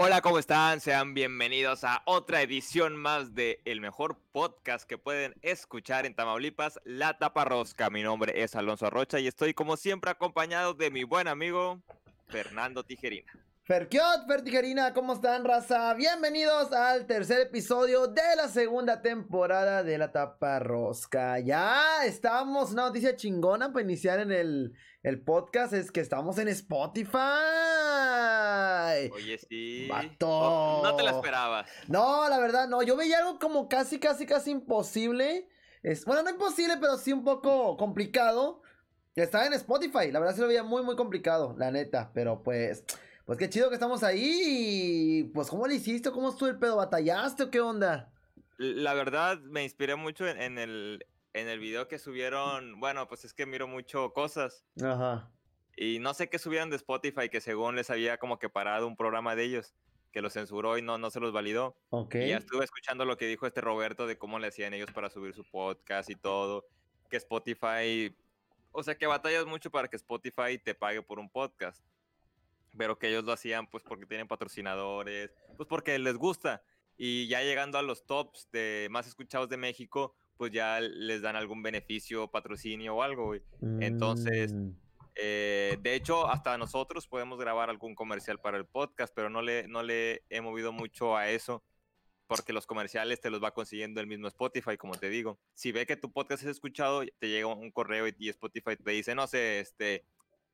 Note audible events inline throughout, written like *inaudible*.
Hola, ¿cómo están? Sean bienvenidos a otra edición más de el mejor podcast que pueden escuchar en Tamaulipas, La Taparrosca. Mi nombre es Alonso Rocha y estoy como siempre acompañado de mi buen amigo Fernando Tijerina. Ferkiot, Fertigerina, ¿cómo están, raza? Bienvenidos al tercer episodio de la segunda temporada de La Taparrosca. Ya estamos, una noticia chingona para iniciar en el, el podcast es que estamos en Spotify. Oye, sí. Vato. No, no te la esperabas. No, la verdad, no. Yo veía algo como casi, casi, casi imposible. Es, bueno, no imposible, pero sí un poco complicado. Que estaba en Spotify. La verdad se lo veía muy, muy complicado, la neta. Pero pues, pues qué chido que estamos ahí. Y pues, ¿cómo le hiciste? ¿Cómo estuvo el pedo? ¿Batallaste o qué onda? La verdad, me inspiré mucho en, en el, en el video que subieron. Bueno, pues es que miro mucho cosas. Ajá. Y no sé qué subieron de Spotify, que según les había como que parado un programa de ellos, que lo censuró y no, no se los validó. Ok. Y ya estuve escuchando lo que dijo este Roberto de cómo le hacían ellos para subir su podcast y todo. Que Spotify, o sea que batallas mucho para que Spotify te pague por un podcast. Pero que ellos lo hacían pues porque tienen patrocinadores, pues porque les gusta. Y ya llegando a los tops de más escuchados de México, pues ya les dan algún beneficio, patrocinio o algo, güey. Entonces, Mm. eh, de hecho, hasta nosotros podemos grabar algún comercial para el podcast, pero no le, no le he movido mucho a eso, porque los comerciales te los va consiguiendo el mismo Spotify, como te digo. Si ve que tu podcast es escuchado, te llega un correo y, y Spotify te dice, no sé, este,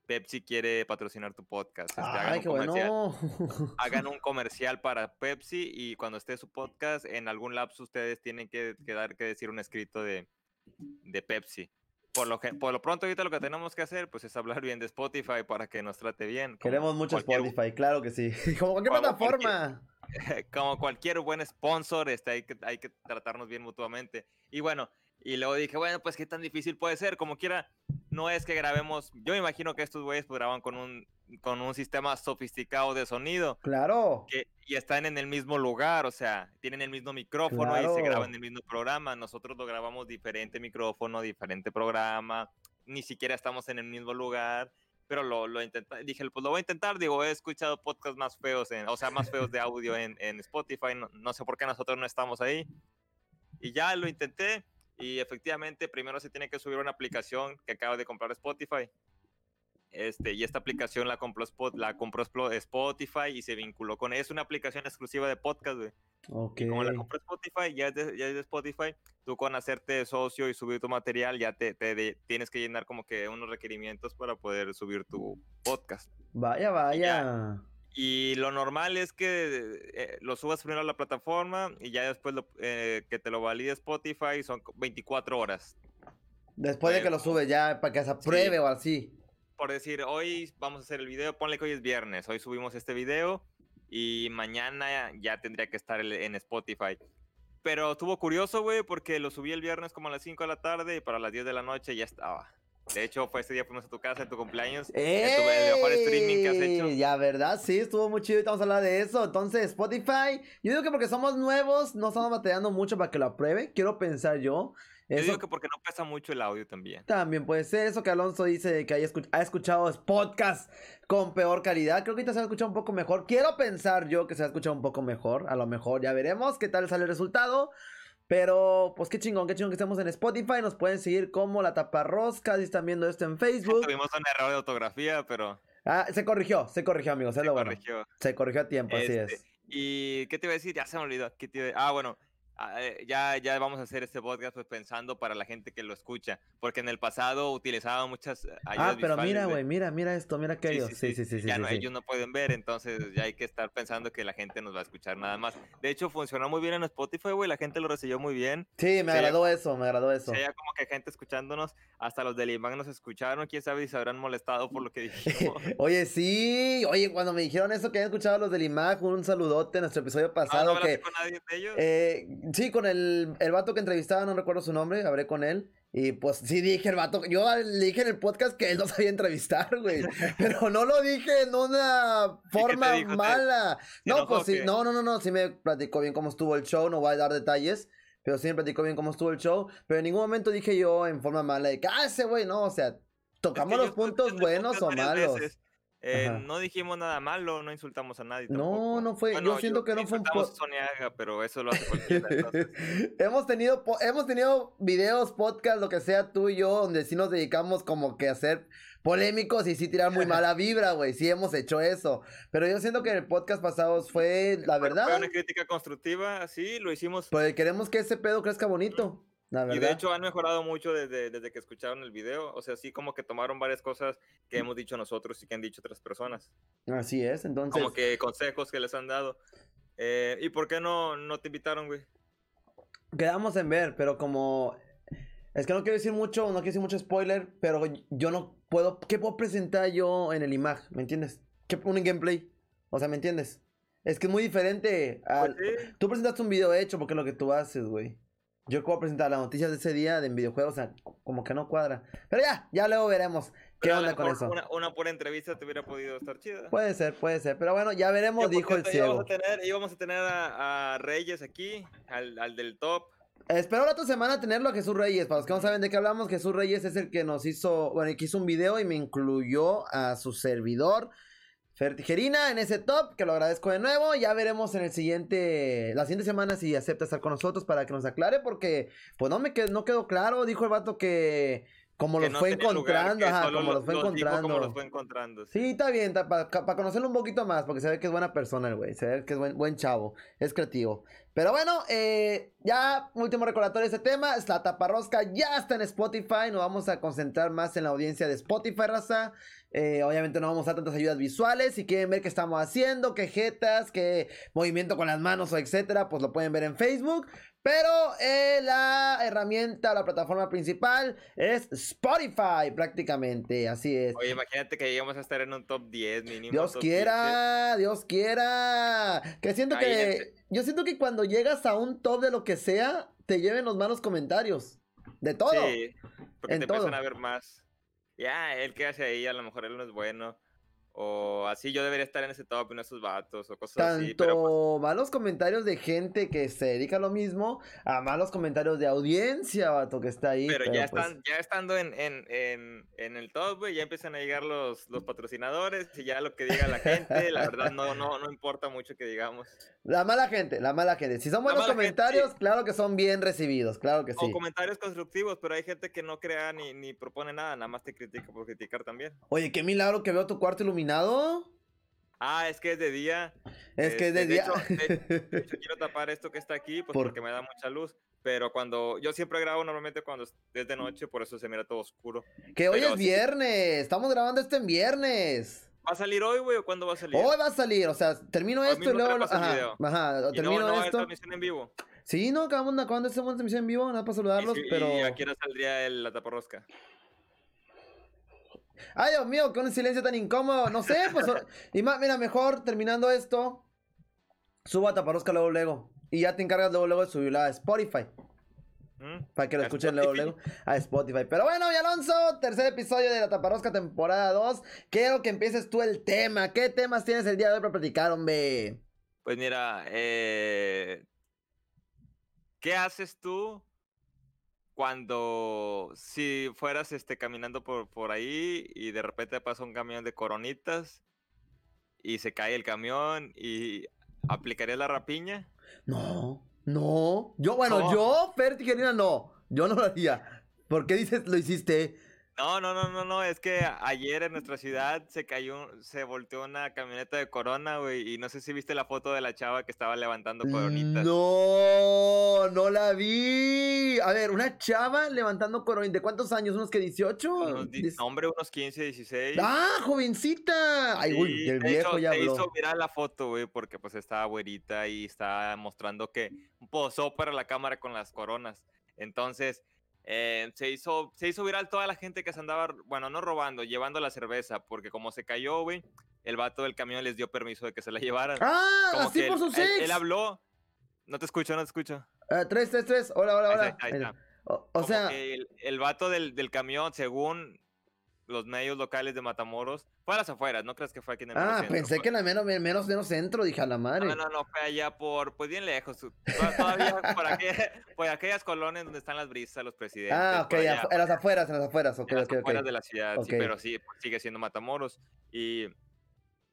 Pepsi quiere patrocinar tu podcast. este, hagan un bueno. hagan un *laughs* comercial para Pepsi y cuando esté su podcast, en algún lapso ustedes tienen que, que dar que decir un escrito de, de Pepsi. Por lo, que, por lo pronto ahorita lo que tenemos que hacer pues es hablar bien de Spotify para que nos trate bien. Queremos mucho Spotify, claro que sí. *laughs* Como cualquier Como plataforma. *laughs* Como cualquier buen sponsor, este, hay, que, hay que tratarnos bien mutuamente. Y bueno, y luego dije, bueno, pues qué tan difícil puede ser, como quiera, no es que grabemos, yo me imagino que estos güeyes pues, graban con un, con un sistema sofisticado de sonido. Claro. que y están en el mismo lugar, o sea, tienen el mismo micrófono y se Claro. graban en el mismo programa. Nosotros lo grabamos diferente micrófono, diferente programa, ni siquiera estamos en el mismo lugar, pero lo, lo intenté, dije, pues lo voy a intentar, digo, he escuchado podcasts más feos, en, o sea, más feos de audio en, en Spotify, no, no sé por qué nosotros no estamos ahí. Y ya lo intenté y efectivamente primero se tiene que subir una aplicación que acaba de comprar Spotify. Este, y esta aplicación la compró, la compró Spotify y se vinculó con Es una aplicación exclusiva de podcast, güey. Y como la compró Spotify, ya es, de, ya es de Spotify, tú con hacerte socio y subir tu material, ya te, te de- tienes que llenar como que unos requerimientos para poder subir tu podcast. Vaya, vaya. Y lo normal es que eh, lo subas primero a la plataforma y ya después lo- eh, que te lo valide Spotify son 24 horas. Después de que Bueno. lo sube ya para que se apruebe o así. por decir, hoy vamos a hacer el video, ponle que hoy es viernes, hoy subimos este video y mañana ya tendría que estar en Spotify. Pero estuvo curioso, güey, porque lo subí el viernes como a las 5 de la tarde y para las 10 de la noche ya estaba. De hecho, fue ese día fuimos a tu casa en tu cumpleaños. tu- el mejor streaming que has hecho. ¡Ey! Ya, ¿verdad? Sí, estuvo muy chido y vamos a hablar de eso. Entonces, Spotify, yo digo que porque somos nuevos, no estamos batallando mucho para que lo apruebe. Quiero pensar yo. Yo Eso digo que porque no pesa mucho el audio también. también puede ser. Eso que Alonso dice que haya escu- ha escuchado podcast con peor calidad. Creo que ahorita se ha escuchado un poco mejor. Quiero pensar yo que se ha escuchado un poco mejor. A lo mejor ya veremos qué tal sale el resultado. Pero, pues qué chingón, qué chingón que estemos en Spotify. Nos pueden seguir como La Taparrosca. Si están viendo esto en Facebook. Tuvimos un error de ortografía, pero Ah, se corrigió, se corrigió, amigos. Es se lo bueno. corrigió. Se corrigió a tiempo, así Este, es. ¿Y qué te iba a decir? Ya se me olvidó. ¿Qué te iba a- Ah, bueno, ya, ya vamos a hacer este podcast pues pensando para la gente que lo escucha, porque en el pasado utilizaba muchas eh, ayudas Ah, pero mira, de- güey, mira, mira esto, mira aquello. Sí, sí, sí, sí. ya sí, no, sí. ellos no pueden ver, entonces ya hay que estar pensando que la gente nos va a escuchar nada más. De hecho, funcionó muy bien en Spotify, güey, la gente lo recibió muy bien. Sí, me se- agradó eso, me agradó eso. Veía como que gente escuchándonos, hasta los del IMAN nos escucharon, quién sabe si se habrán molestado por lo que dijimos. *laughs* Oye, sí, oye, cuando me dijeron eso que habían escuchado los del IMAG, un saludote en nuestro episodio Ah, ¿No pasado que con nadie de ellos? eh, sí, con el, el vato que entrevistaba, no recuerdo su nombre, hablé con él. Y pues sí dije el vato, yo le dije en el podcast que él no *laughs* sabía entrevistar, güey. *laughs* pero no lo dije en una forma mala. te No, pues sí, no, no, no, no, sí me platicó bien cómo estuvo el show, no voy a dar detalles. Pero sí me platicó bien cómo estuvo el show. Pero en ningún momento dije yo en forma mala de que, ah, ese güey, no, o sea, Es que tocamos los puntos buenos o malos. veces. Eh, no dijimos nada malo, no insultamos a nadie. No, tampoco. no fue- yo siento que no fue un insultamos po- a Sonia Aga, pero eso lo hace cualquiera. *laughs* hemos tenido po- hemos tenido videos, podcast, lo que sea tú y yo, donde sí nos dedicamos como que a ser polémicos y sí tirar muy mala *laughs* vibra, güey. Sí hemos hecho eso. Pero yo siento que en el podcast pasado fue la verdad. Fue una crítica constructiva, sí, lo hicimos. Pues queremos que ese pedo crezca bonito. Y de hecho han mejorado mucho desde, desde que escucharon el video. O sea, sí como que tomaron varias cosas que hemos dicho nosotros y que han dicho otras personas. Así es, entonces. Como que consejos que les han dado. Eh, ¿Y por qué no, no te invitaron, güey? Quedamos en ver, pero como. Es que no quiero decir mucho, no quiero decir mucho spoiler, pero yo no puedo. ¿Qué puedo presentar yo en el IMAG? ¿Me entiendes? ¿Qué un gameplay? O sea, ¿me entiendes? Es que es muy diferente. al- Pues sí, Tú presentaste un video hecho porque es lo que tú haces, güey. Yo puedo presentar las noticias de ese día de videojuegos, o sea, como que no cuadra. Pero ya, ya luego veremos qué pero onda con eso. Una, una pura entrevista te hubiera podido estar chida. Puede ser, puede ser. Pero bueno, ya veremos, dijo el cierto, Íbamos ciego. a tener, íbamos a, tener a, a Reyes aquí, al, al del top. Espero la otra semana tenerlo a Jesús Reyes. Para los que no saben de qué hablamos, Jesús Reyes es el que nos hizo, bueno, el que hizo un video y me incluyó a su servidor. Fer Tijerina en ese top, que lo agradezco de nuevo. Ya veremos en el siguiente, la siguiente semana si acepta estar con nosotros para que nos aclare, porque pues no me quedó, no quedó claro. Dijo el vato que como que los no fue lugar, encontrando, ajá, como lo- los fue encontrando. como los fue encontrando. Sí, está bien, para conocerlo un poquito más, porque se ve que es buena persona el güey, se ve que es buen, buen chavo, es creativo. Pero bueno, eh, ya último recordatorio de este tema, es la taparrosca, ya está en Spotify, nos vamos a concentrar más en la audiencia de Spotify, raza. Eh, obviamente no vamos a dar tantas ayudas visuales, si quieren ver qué estamos haciendo, qué jetas, qué movimiento con las manos o etcétera, pues lo pueden ver en Facebook. Pero eh, la herramienta, la plataforma principal es Spotify prácticamente, así es. Oye, imagínate que lleguemos a estar en un top 10 mínimo. Dios quiera, Dios quiera. Que siento Ahí que. Yo siento que cuando llegas a un top de lo que sea, te lleven los malos comentarios. De 15. todo. Sí, porque en te todo. empiezan a ver más. Ya, él que hace ahí, a lo mejor él no es bueno. O así yo debería estar en ese top no esos vatos o cosas así. Tanto Pero pues, malos comentarios de gente que se dedica a lo mismo, a malos comentarios de audiencia, vato, que está ahí. pero ya, pues, están, ya estando en, en, en, en el top, güey, ya empiezan a llegar los, los patrocinadores y ya lo que diga la gente, la verdad no, no, no importa mucho que digamos. La mala gente, la mala gente. Si son buenos mala gente, comentarios, sí. claro que son bien recibidos, claro que O sí. comentarios constructivos, pero hay gente que no crea ni, ni propone nada, nada más te critica por criticar también. Oye, qué milagro que veo tu cuarto iluminado. Ah, es que es de día. Es que es de Este, de día. hecho- De hecho, *laughs* quiero tapar esto que está aquí, pues Por- porque me da mucha luz. Pero cuando yo siempre grabo normalmente cuando es de noche, por eso se mira todo oscuro. que hoy pero es sí. viernes. Estamos grabando esto en viernes. ¿Va a salir hoy, güey, o cuándo va a salir? Hoy va a salir, o sea, termino Hoy esto y luego. Ajá, ajá, Y no, termino no esto. transmisión en vivo. Sí, no, acabamos, de hacer una transmisión en vivo, nada para Y, saludarlos, sí, pero. y a qué hora saldría el, la taparrosca. Ay, Dios mío, qué un silencio tan incómodo. No sé, pues. y más, mira, mejor terminando esto, subo a Taparosca luego, luego. Y ya te encargas luego, luego de subirla a Spotify. ¿Mm? Para que lo ¿A escuchen luego, Spotify? luego a Spotify. Pero bueno, y Alonso, tercer episodio de la Taparrosca temporada 2. Quiero que empieces tú el tema. ¿Qué temas tienes el día de hoy para platicar, hombre? Pues mira, eh, ¿qué haces tú cuando si fueras este caminando por, por ahí y de repente pasa un camión de coronitas y se cae el camión y aplicarías la rapiña? No, no. Yo, bueno, No. yo, Fer Tijerina, no. Yo no lo haría. ¿Por qué dices lo hiciste? No, no, no, no, no, es que ayer en nuestra ciudad se cayó, se volteó una camioneta de Corona, güey, y no sé si viste la foto de la chava que estaba levantando coronitas. No, no la vi. A ver, una chava levantando coronita. ¿De cuántos años? ¿Unos que 18? Unos no, hombre, unos 15, 16. ¡Ah, jovencita! Ay, Sí, el viejo hecho, ya se habló. hizo viral la foto, güey, porque pues estaba güerita y estaba mostrando que posó para la cámara con las coronas. Entonces, eh, se, hizo, se hizo viral toda la gente que se andaba, bueno, no robando, llevando la cerveza, porque como se cayó, güey, el vato del camión les dio permiso de que se la llevaran. ¡Ah! Como así que por él, sus él- él habló, no te escucho, no te escucho. Ah, tres, tres, tres. Hola, hola, Ahí hola. está, ahí está. O, sea, el, el vato del, del camión, según los medios locales de Matamoros, fue a las afueras, no creas que fue aquí en el ah, centro, pensé fue- que en la menos, menos, menos centro. Dije a la madre. No, no, no, fue allá por, pues bien lejos, todavía por, aquella- *laughs* por aquellas colonias donde están las brisas, los presidentes. ah, ok, allá, en las afueras, en las afueras. Ok, en las ok, ok. afueras de la ciudad, sí, pero sí, pues, sigue siendo Matamoros. Y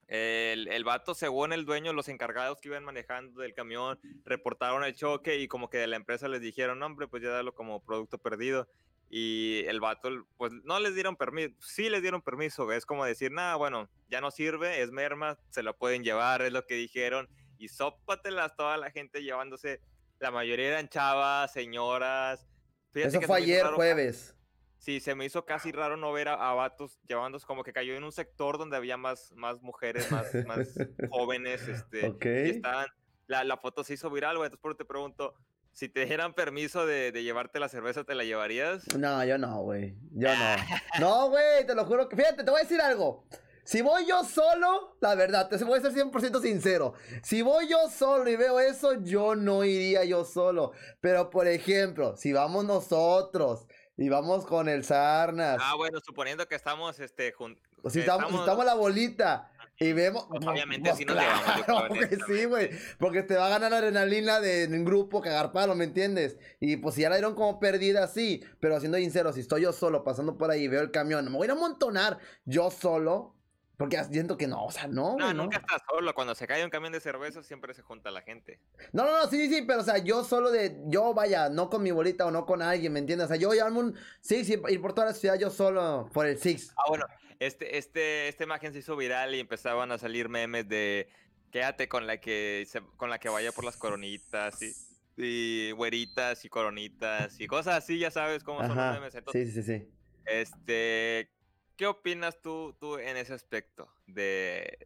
El, el vato, según el dueño, los encargados que iban manejando del camión, reportaron el choque y como que de la empresa les dijeron, hombre, pues ya dalo como producto perdido. Y el vato, pues no les dieron permiso, sí les dieron permiso, es como decir, nada, bueno, ya no sirve, es merma, se lo pueden llevar, es lo que dijeron. Y sópatelas toda la gente llevándose, la mayoría eran chavas, señoras. Fíjate Eso fue ayer jueves. Sí, se me hizo casi raro no ver a, vatos llevándose, como que cayó en un sector donde había más, más mujeres, más, más *laughs* jóvenes, este, okay. estaban, la, la, foto se hizo viral, güey, entonces por te pregunto, si te dieran permiso de, de, llevarte la cerveza, ¿te la llevarías? No, yo no, güey, yo no. *laughs* no, güey, te lo juro, que, fíjate, te voy a decir algo, si voy yo solo, la verdad, te voy a ser 100% sincero. Si voy yo solo y veo eso, yo no iría yo solo. Pero, por ejemplo, si vamos nosotros y vamos con el Sarnas. Ah, bueno, suponiendo que estamos, este, juntos. Si estamos, estamos la bolita y vemos. Pues, obviamente así nos llevamos. que sí, güey. Porque te va a ganar adrenalina de un grupo cagar palo, ¿me entiendes? Y pues si ya la dieron como perdida, sí. Pero siendo sincero, si estoy yo solo pasando por ahí y veo el camión, me voy a amontonar yo solo. Porque siento que no, o sea, no. No, nunca estás solo. Cuando se cae un camión de cerveza, siempre se junta la gente. No, no, no, sí, sí, pero o sea, yo solo de. Yo vaya, no con mi bolita o no con alguien, ¿me entiendes? O sea, yo llamo un. Sí, sí, ir por toda la ciudad yo solo por el Six. Ah, bueno, este, este, esta imagen se hizo viral y empezaban a salir memes de. Quédate con la que, con la que vaya por las coronitas y, y güeritas y coronitas y cosas así, ya sabes cómo son los memes. sí, sí, sí. Este, ¿Qué opinas tú, tú en ese aspecto? De,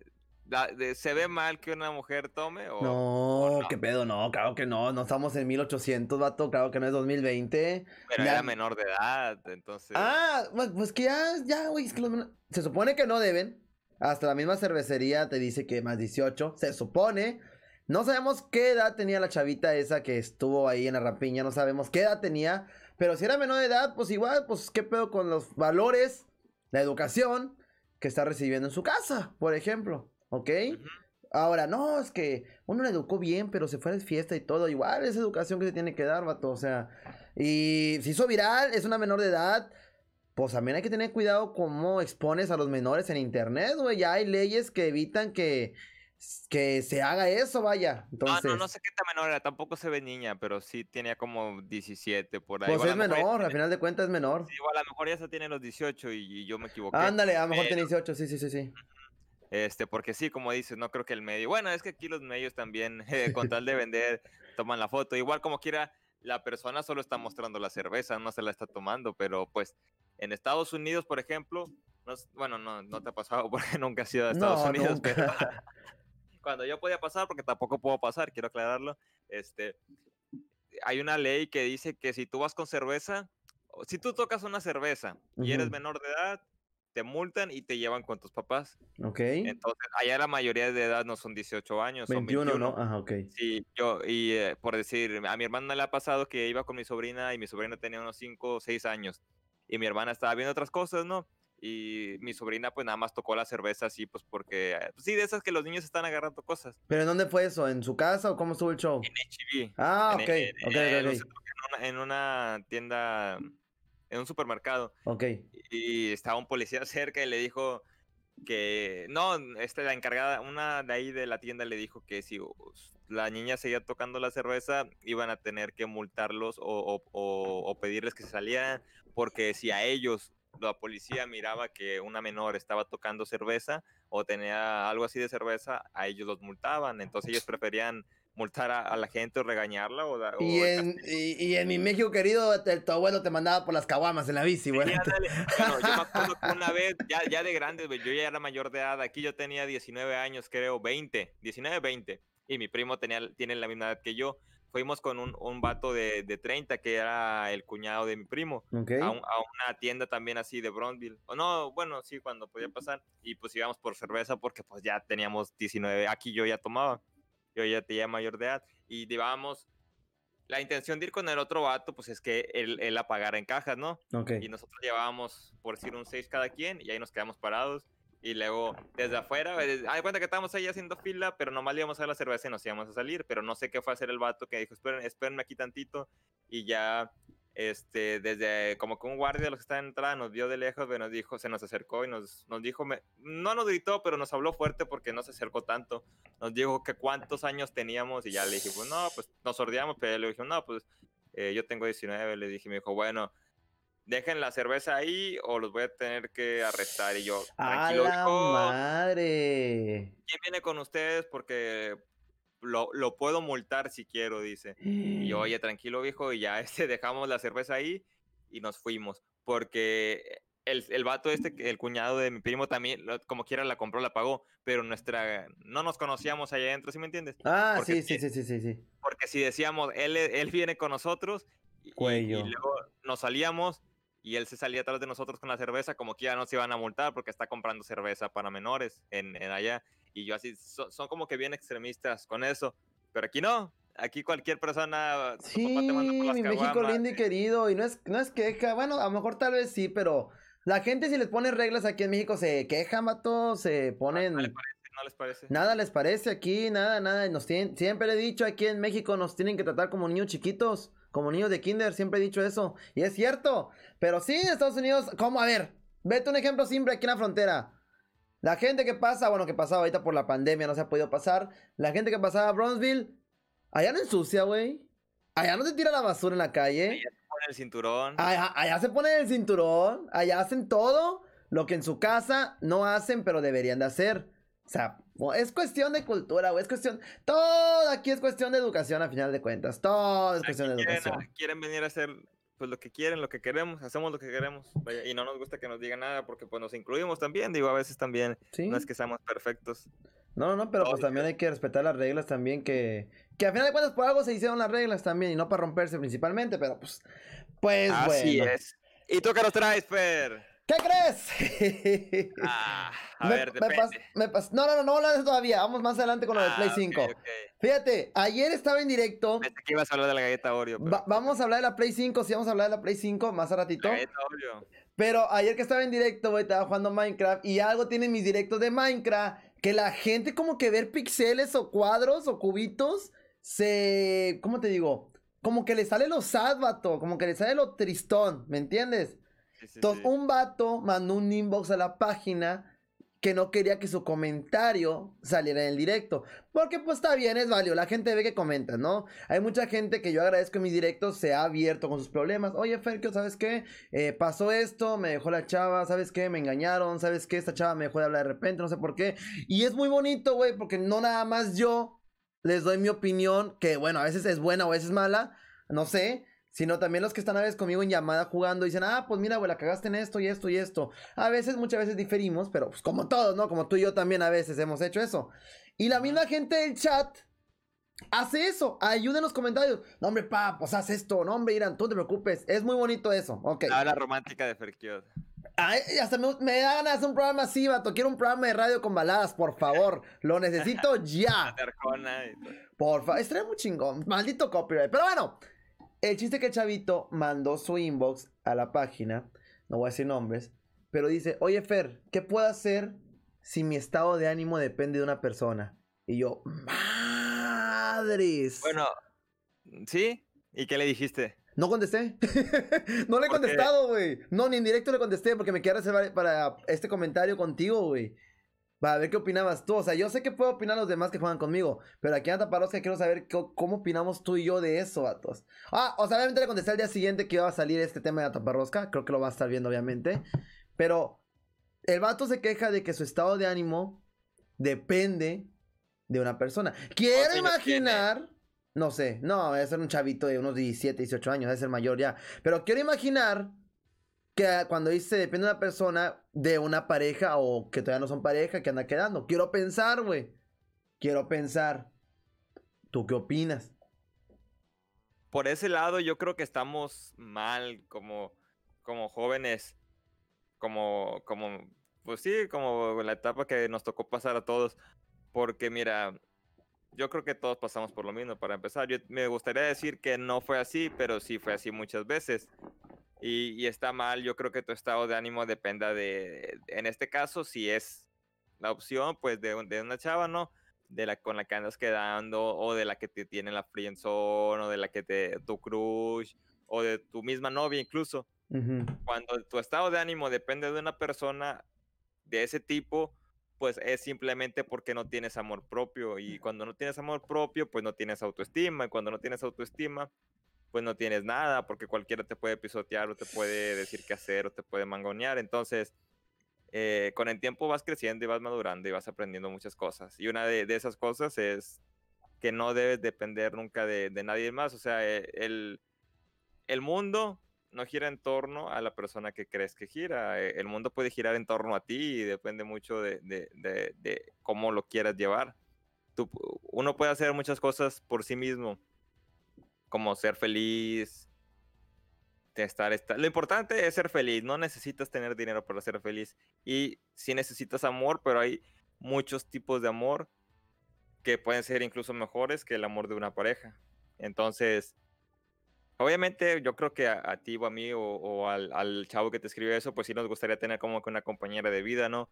¿Se ve mal que una mujer tome? O, no, qué pedo, no, claro que no. No estamos en 1800, vato, claro que no es 2020. Pero era menor de edad, entonces. Ah, pues que ya, ya, güey, es que se supone que no deben. Hasta la misma cervecería te dice que más 18, se supone. No sabemos qué edad tenía la chavita esa que estuvo ahí en la rapiña, no sabemos qué edad tenía. Pero si era menor de edad, pues igual, pues qué pedo con los valores la educación que está recibiendo en su casa, por ejemplo, ¿ok? Ahora, no, es que uno le educó bien, pero se fue a la fiesta y todo. Igual es educación que se tiene que dar, vato. O sea, y si hizo viral, es una menor de edad. Pues también hay que tener cuidado cómo expones a los menores en internet, güey. Ya hay leyes que evitan que que se haga eso, vaya. Entonces... No, no, no sé qué tan menor era, tampoco se ve niña, pero sí tenía como 17 por ahí. Pues es menor, al final de cuentas es menor. Sí, igual a lo mejor ya se tiene los 18 y, yo me equivoqué. Ándale, a lo mejor tiene 18, sí, sí, sí, sí. Este, porque sí, como dices, no creo que el medio. Bueno, es que aquí los medios también, *laughs* eh, con tal de *laughs* vender, toman la foto. Igual como quiera, la persona solo está mostrando la cerveza, no se la está tomando, pero pues en Estados Unidos, por ejemplo, bueno, no, no te ha pasado *laughs* porque nunca has ido a Estados Unidos, pero cuando yo podía pasar, porque tampoco puedo pasar, quiero aclararlo, este, hay una ley que dice que si tú vas con cerveza, si tú tocas una cerveza y eres menor de edad, te multan y te llevan con tus papás. Ok. Entonces, allá la mayoría de edad no son 18 años, 21, son 21. ¿no? Ajá, ok. Sí, yo, y eh, por decir, a mi hermana le ha pasado que iba con mi sobrina y mi sobrina tenía unos 5 o 6 años y mi hermana estaba viendo otras cosas, ¿no? y mi sobrina pues nada más tocó la cerveza así pues porque pues, sí de esas que los niños están agarrando cosas pero en dónde fue eso en su casa o cómo estuvo el show en HB ah ok en, okay, okay, En, una, tienda en un supermercado. Ok. Y estaba un policía *laughs* cerca y le dijo que no este la encargada una de ahí de la tienda le dijo que si la niña seguía tocando la cerveza iban a tener que multarlos o, o, o pedirles que se salieran porque si a ellos la policía miraba que una menor estaba tocando cerveza o tenía algo así de cerveza, a ellos los multaban. Entonces ellos preferían multar a, la gente o regañarla. O, y, en, y, en mi México querido, tu abuelo te mandaba por las caguamas en la bici, güey. *laughs* bueno, yo me acuerdo que una vez, ya, ya de grande, yo ya era mayor de edad, aquí yo tenía 19 años, creo, 20, 19, 20, y mi primo tenía, tiene la misma edad que yo fuimos con un, un vato de, de, 30 que era el cuñado de mi primo a, a, una tienda también así de Bronville. O no, bueno, sí, cuando podía pasar. Y pues íbamos por cerveza porque pues ya teníamos 19. Aquí yo ya tomaba. Yo ya tenía mayor de edad. Y llevábamos la intención de ir con el otro vato, pues es que él, él la pagara en cajas, ¿no? Y nosotros llevábamos, por decir, un 6 cada quien y ahí nos quedamos parados. Y luego, desde afuera, hay cuenta que estábamos ahí haciendo fila, pero nomás le íbamos a dar la cerveza y nos íbamos a salir. Pero no sé qué fue hacer el vato que dijo, esperen, espérenme aquí tantito. Y ya este, desde como que un guardia de los que estaban en entrada nos vio de lejos, nos dijo, se nos acercó y nos, nos dijo, no nos gritó, pero nos habló fuerte porque no se acercó tanto. Nos dijo que cuántos años teníamos y ya le dije, pues no, pues nos sordeamos, pero le dije, no, pues eh, yo tengo 19, le dije, me dijo, bueno, dejen la cerveza ahí o los voy a tener que arrestar. Y yo, tranquilo, ¡A la madre! ¿Quién viene con ustedes? Porque lo, lo, puedo multar si quiero, dice. Y yo, oye, tranquilo, viejo, y ya *laughs* este, dejamos la cerveza ahí y nos fuimos. Porque el, el vato este, el cuñado de mi primo también, como quiera la compró, la pagó, pero nuestra, no nos conocíamos allá adentro, ¿sí me entiendes? Ah, sí, sí, sí, sí, sí, sí. Porque si decíamos, él, él viene con nosotros, y, y, luego nos salíamos, y él se salía atrás de nosotros con la cerveza, como que ya nos iban a multar porque está comprando cerveza para menores en, en allá. Y yo así, son como que bien extremistas con eso, pero aquí no. Aquí cualquier persona. Sí, mi México lindo y querido. Y no es, no es queja. Bueno, a lo mejor tal vez sí, pero la gente, si les pone reglas aquí en México, se quejan, mato. Se ponen. No, les parece, no les parece. Nada les parece aquí, nada, nada. Nos tienen, siempre he dicho aquí en México, nos tienen que tratar como niños chiquitos como niños de kinder, siempre he dicho eso. Y es cierto. Pero sí, en Estados Unidos, ¿cómo? A ver, vete un ejemplo simple aquí en la frontera. La gente que pasa, bueno, que pasaba ahorita por la pandemia, no se ha podido pasar. La gente que pasaba a Bronzeville, allá no ensucia, güey. Allá no se tira la basura en la calle. Allá se pone el cinturón. Allá, allá se pone el cinturón. Allá hacen todo lo que en su casa no hacen, pero deberían de hacer. O sea, es cuestión de cultura, güey. Es cuestión. Todo aquí es cuestión de educación, a final de cuentas. Todo es cuestión de educación. Quieren venir a hacer pues lo que quieren, lo que queremos, hacemos lo que queremos. y no nos gusta que nos digan nada porque pues nos incluimos también. Digo, a veces también. No es que seamos perfectos. No, no, pero pues también hay que respetar las reglas también que... Que a final de cuentas por algo se hicieron las reglas también y no para romperse principalmente, pero pues... Pues Así es. ¿Y tú qué nos traes, Fer? ¿Qué crees? *laughs* Ah, a ver, me no, no, no, no lo todavía. Vamos más adelante con lo de Play 5. Ah, Fíjate, ayer estaba en directo. Pensé que ibas a hablar de la galleta Oreo. vamos a hablar de la Play 5. Sí, vamos a hablar de la Play 5 más a ratito. Pero ayer que estaba en directo, güey, estaba jugando Minecraft. Y algo tiene mis directos de Minecraft. Que la gente, como que ver pixeles o cuadros o cubitos. Se. ¿Cómo te digo? Como que le sale lo sad, vato. Como que le sale lo tristón. ¿Me entiendes? Entonces, un vato mandó un inbox a la página que no quería que su comentario saliera en el directo. Porque pues está bien, es válido. La gente ve que comenta, ¿no? Hay mucha gente que yo agradezco en mis directos se ha abierto con sus problemas. Oye, Ferkio, ¿sabes qué? Eh, pasó esto, me dejó la chava, ¿sabes qué? Me engañaron, ¿sabes qué? Esta chava me dejó de hablar de repente, no sé por qué. Y es muy bonito, güey, porque no nada más yo les doy mi opinión, que bueno, a veces es buena o a veces mala, no sé sino también los que están a veces conmigo en llamada jugando dicen, ah, pues mira, güey, la cagaste en esto y esto y esto. A veces, muchas veces diferimos, pero pues como todos, ¿no? Como tú y yo también a veces hemos hecho eso. Y la misma gente del chat hace eso, ayuda en los comentarios. No, hombre, pa, pues haz esto, no, hombre, Irán, tú no te preocupes. Es muy bonito eso, ok. La romántica de Ferkiot. Ay, hasta me, me da ganas de un programa así, vato. Quiero un programa de radio con baladas, por favor. Lo necesito *laughs* ya. Por favor, estaría muy chingón. Maldito copyright. Pero bueno, el chiste que chavito mandó su inbox a la página, no voy a decir nombres, pero dice, oye Fer, ¿qué puedo hacer si mi estado de ánimo depende de una persona? Y yo, madres. Bueno, ¿sí? ¿Y qué le dijiste? No contesté. *laughs* no le he contestado, güey. No, ni en directo le contesté porque me quería reservar para este comentario contigo, güey. A ver qué opinabas tú. O sea, yo sé que puedo opinar los demás que juegan conmigo. Pero aquí en Taparosca quiero saber cómo opinamos tú y yo de eso, vatos. Ah, o sea, obviamente le contesté al día siguiente que iba a salir este tema de Taparrosca. Creo que lo va a estar viendo, obviamente. Pero el vato se queja de que su estado de ánimo depende de una persona. Quiero imaginar. No sé, no, debe ser un chavito de unos 17, 18 años, debe ser mayor ya. Pero quiero imaginar que cuando dice depende de una persona, de una pareja o que todavía no son pareja, que anda quedando. Quiero pensar, güey. Quiero pensar. ¿Tú qué opinas? Por ese lado, yo creo que estamos mal como, como jóvenes. Como, como, pues sí, como la etapa que nos tocó pasar a todos. Porque mira, yo creo que todos pasamos por lo mismo. Para empezar, yo me gustaría decir que no fue así, pero sí fue así muchas veces y, está mal. Yo creo que tu estado de ánimo dependa de, en este caso, si es la opción, pues de, de una chava, ¿no? De la con la que andas quedando, o de la que te tiene la friendzone, o de la que te tu crush, o de tu misma novia incluso. Cuando tu estado de ánimo depende de una persona de ese tipo, pues es simplemente porque no tienes amor propio. Y cuando no tienes amor propio, pues no tienes autoestima. Y cuando no tienes autoestima, pues no tienes nada, porque cualquiera te puede pisotear o te puede decir qué hacer o te puede mangonear. Entonces, eh, con el tiempo vas creciendo y vas madurando y vas aprendiendo muchas cosas. Y una de, esas cosas es que no debes depender nunca de, nadie más. O sea, eh, el, el mundo no gira en torno a la persona que crees que gira. eh, El mundo puede girar en torno a ti y depende mucho de, de- de- cómo lo quieras llevar. Uno puede hacer muchas cosas por sí mismo, como ser feliz, estar, esta- Lo importante es ser feliz, no necesitas tener dinero para ser feliz. Y sí necesitas amor, pero hay muchos tipos de amor que pueden ser incluso mejores que el amor de una pareja. Entonces, obviamente yo creo que a, a ti o a mí o, o al, al chavo que te escribió eso, pues sí nos gustaría tener como que una compañera de vida, ¿no?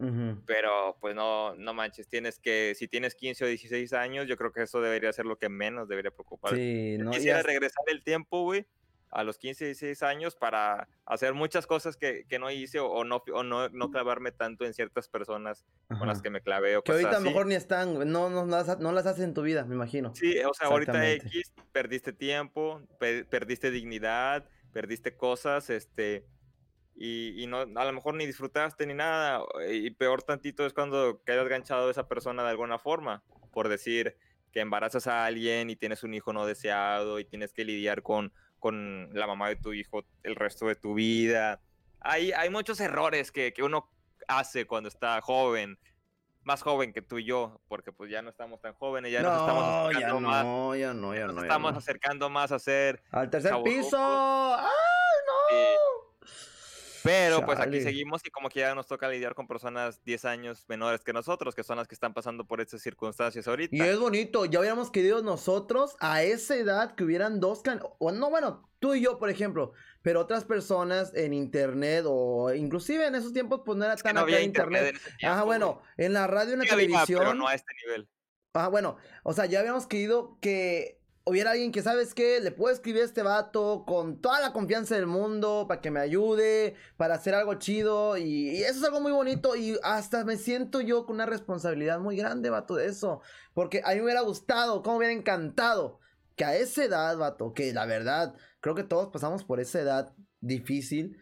Pero pues no, no manches, tienes que, si tienes 15 o 16 años, yo creo que eso debería ser lo que menos debería preocupar. Sí, no, y quisiera hasta- regresar el tiempo, güey, a los 15, 16 años para hacer muchas cosas que, que no hice o, o no, o no, no clavarme tanto en ciertas personas con las ajá. que me clavé o Que ahorita a lo mejor ni están, no, no, no las, ha- no las haces en tu vida, me imagino. Sí, o sea, ahorita. X, perdiste tiempo, pe- perdiste dignidad, perdiste cosas, este, y, y no, a lo mejor ni disfrutaste ni nada, y peor tantito es cuando quedas ganchado de esa persona de alguna forma, por decir que embarazas a alguien y tienes un hijo no deseado y tienes que lidiar con, con la mamá de tu hijo el resto de tu vida. Hay, hay muchos errores que, que uno hace cuando está joven, más joven que tú y yo, porque pues ya no estamos tan jóvenes, ya nos estamos no, ya acercando más no, ya no, ya nos no, ya estamos no. acercando más a ser. Al tercer piso. ¡Ay, eh, no! Pero pues aquí seguimos y como que ya nos toca lidiar con personas 10 años menores que nosotros, que son las que están pasando por estas circunstancias ahorita. Y es bonito, ya hubiéramos querido nosotros a esa edad que hubieran dos can... O no, bueno, tú y yo, por ejemplo, pero otras personas en internet o inclusive en esos tiempos pues no era Es tan no acá había internet. internet en ese tiempo, Ajá, bueno, en la radio, en la Sí había, televisión. pero no a este nivel. Ajá, bueno, o sea, ya habíamos querido que hubiera alguien que, ¿sabes qué? Le puedo escribir a este vato con toda la confianza del mundo para que me ayude, para hacer algo chido. Y, eso es algo muy bonito. Y hasta me siento yo con una responsabilidad muy grande, vato, de eso. Porque a mí me hubiera gustado, como me hubiera encantado que a esa edad, vato, que la verdad, creo que todos pasamos por esa edad difícil.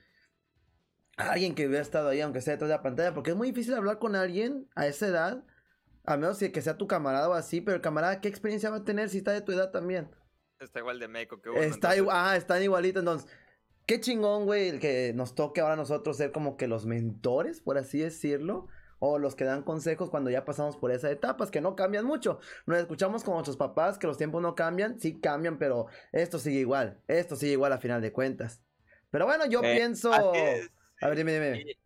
Alguien que hubiera estado ahí, aunque sea detrás de la pantalla, porque es muy difícil hablar con alguien a esa edad. A menos que sea tu camarada o así, pero el camarada, ¿qué experiencia va a tener si está de tu edad también? Está igual de meco que uno. está igual, ah, están igualitos, entonces, qué chingón, güey, que nos toque ahora a nosotros ser como que los mentores, por así decirlo, o los que dan consejos cuando ya pasamos por esas etapas, que no cambian mucho. Nos escuchamos con nuestros papás, que los tiempos no cambian, sí cambian, pero esto sigue igual, esto sigue igual a final de cuentas. Pero bueno, yo eh, pienso... A ver, dime, dime.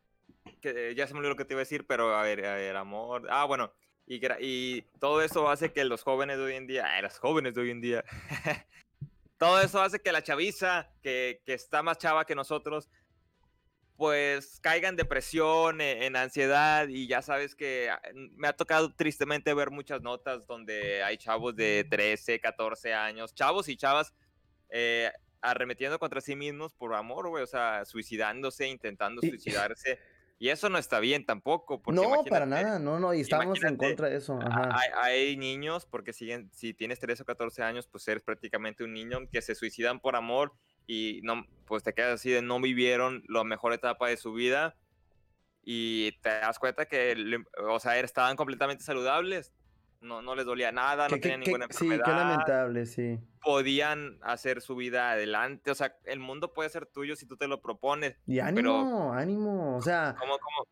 que, ya se me olvidó lo que te iba a decir, pero a ver, a ver, amor. Ah, bueno, y, y todo eso hace que los jóvenes de hoy en día, ah, los jóvenes de hoy en día, *laughs* todo eso hace que la chaviza, que, que está más chava que nosotros, pues caiga en depresión, e- en, ansiedad, y ya sabes que ah, me ha tocado tristemente ver muchas notas donde hay chavos de 13, 14 años, chavos y chavas eh, arremetiendo contra sí mismos por amor, güey, o sea, suicidándose, intentando suicidarse. Y eso no está bien tampoco. Porque No, para nada, no, no, y estamos en contra de eso. Ajá. Hay, hay niños, porque siguen, si tienes 13 o 14 años, pues eres prácticamente un niño que se suicidan por amor y no, pues te quedas así de no vivieron la mejor etapa de su vida y te das cuenta que, o sea, estaban completamente saludables, no, no les dolía nada, no tenían ninguna sí, enfermedad qué lamentable, sí. podían hacer su vida adelante. O sea, el mundo puede ser tuyo si tú te lo propones. Y ánimo, ánimo, o sea, ¿Cómo, cómo?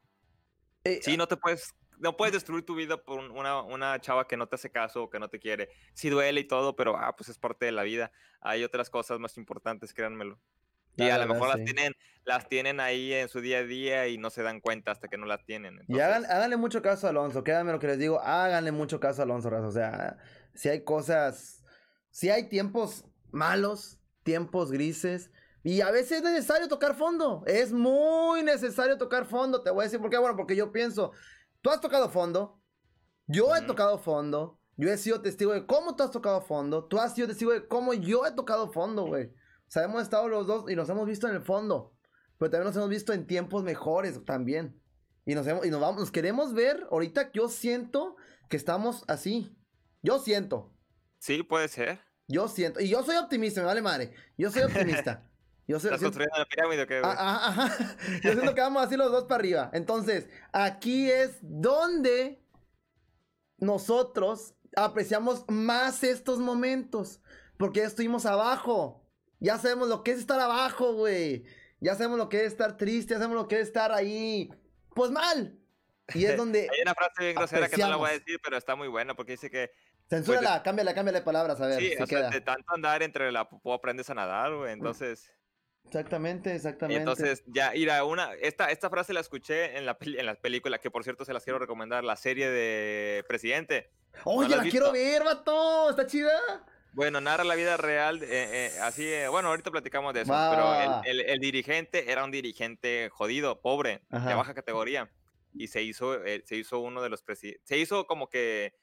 eh, Sí, no te puedes, no puedes destruir tu vida por un- una, una chava que no te hace caso o que no te quiere. Sí duele y todo, pero ah, pues es parte de la vida. Hay otras cosas más importantes, créanmelo. Y a lo mejor las tienen, las tienen ahí en su día a día y no se dan cuenta hasta que no las tienen. Y hagan, háganle mucho caso a Alonso, créanme lo que les digo, háganle mucho caso a Alonso, O sea, si hay cosas, si hay tiempos malos, tiempos grises, y a veces es necesario tocar fondo. Es muy necesario tocar fondo. Te voy a decir por qué. Bueno, porque yo pienso, tú has tocado fondo, yo he tocado fondo, yo he sido testigo de cómo tú has tocado fondo, tú has sido testigo de cómo yo he tocado fondo, güey. Sea, hemos estado los dos y nos hemos visto en el fondo. Pero también nos hemos visto en tiempos mejores también. Y nos, hemos- y nos vamos, nos queremos ver. Ahorita yo siento que estamos así. Yo siento. Sí, puede ser. Yo siento. Y yo soy optimista, me vale madre. Yo soy optimista. *laughs* Yo soy, ¿Estás siento- construyendo la pirámide o qué, güey? Ah, ah, ajá. Yo siento que vamos así los dos para arriba. Entonces, aquí es donde nosotros apreciamos más estos momentos. Porque ya estuvimos abajo. Ya sabemos lo que es estar abajo, güey. Ya sabemos lo que es estar triste. Ya sabemos lo que es estar ahí. Pues mal. Y es *laughs* donde. Hay una frase bien grosera que no la voy a decir, pero está muy buena porque dice que, Censúrala, cámbiala, cámbiala de palabras, a ver sí, o sea, de tanto andar entre la popó aprendes a nadar, güey. Entonces, Exactamente, exactamente. entonces ya, mira, una, esta, esta frase la escuché en la, en la película, que por cierto se las quiero recomendar, la serie de Presidente. Oye, ¿no la la quiero ver, vato. Está chida. Bueno, narra la vida real, eh, eh, así, eh, bueno, ahorita platicamos de eso, pero el, el- el dirigente era un dirigente jodido, pobre, de Ajá. baja categoría, y se hizo, eh, se hizo uno de los presidentes, se hizo como que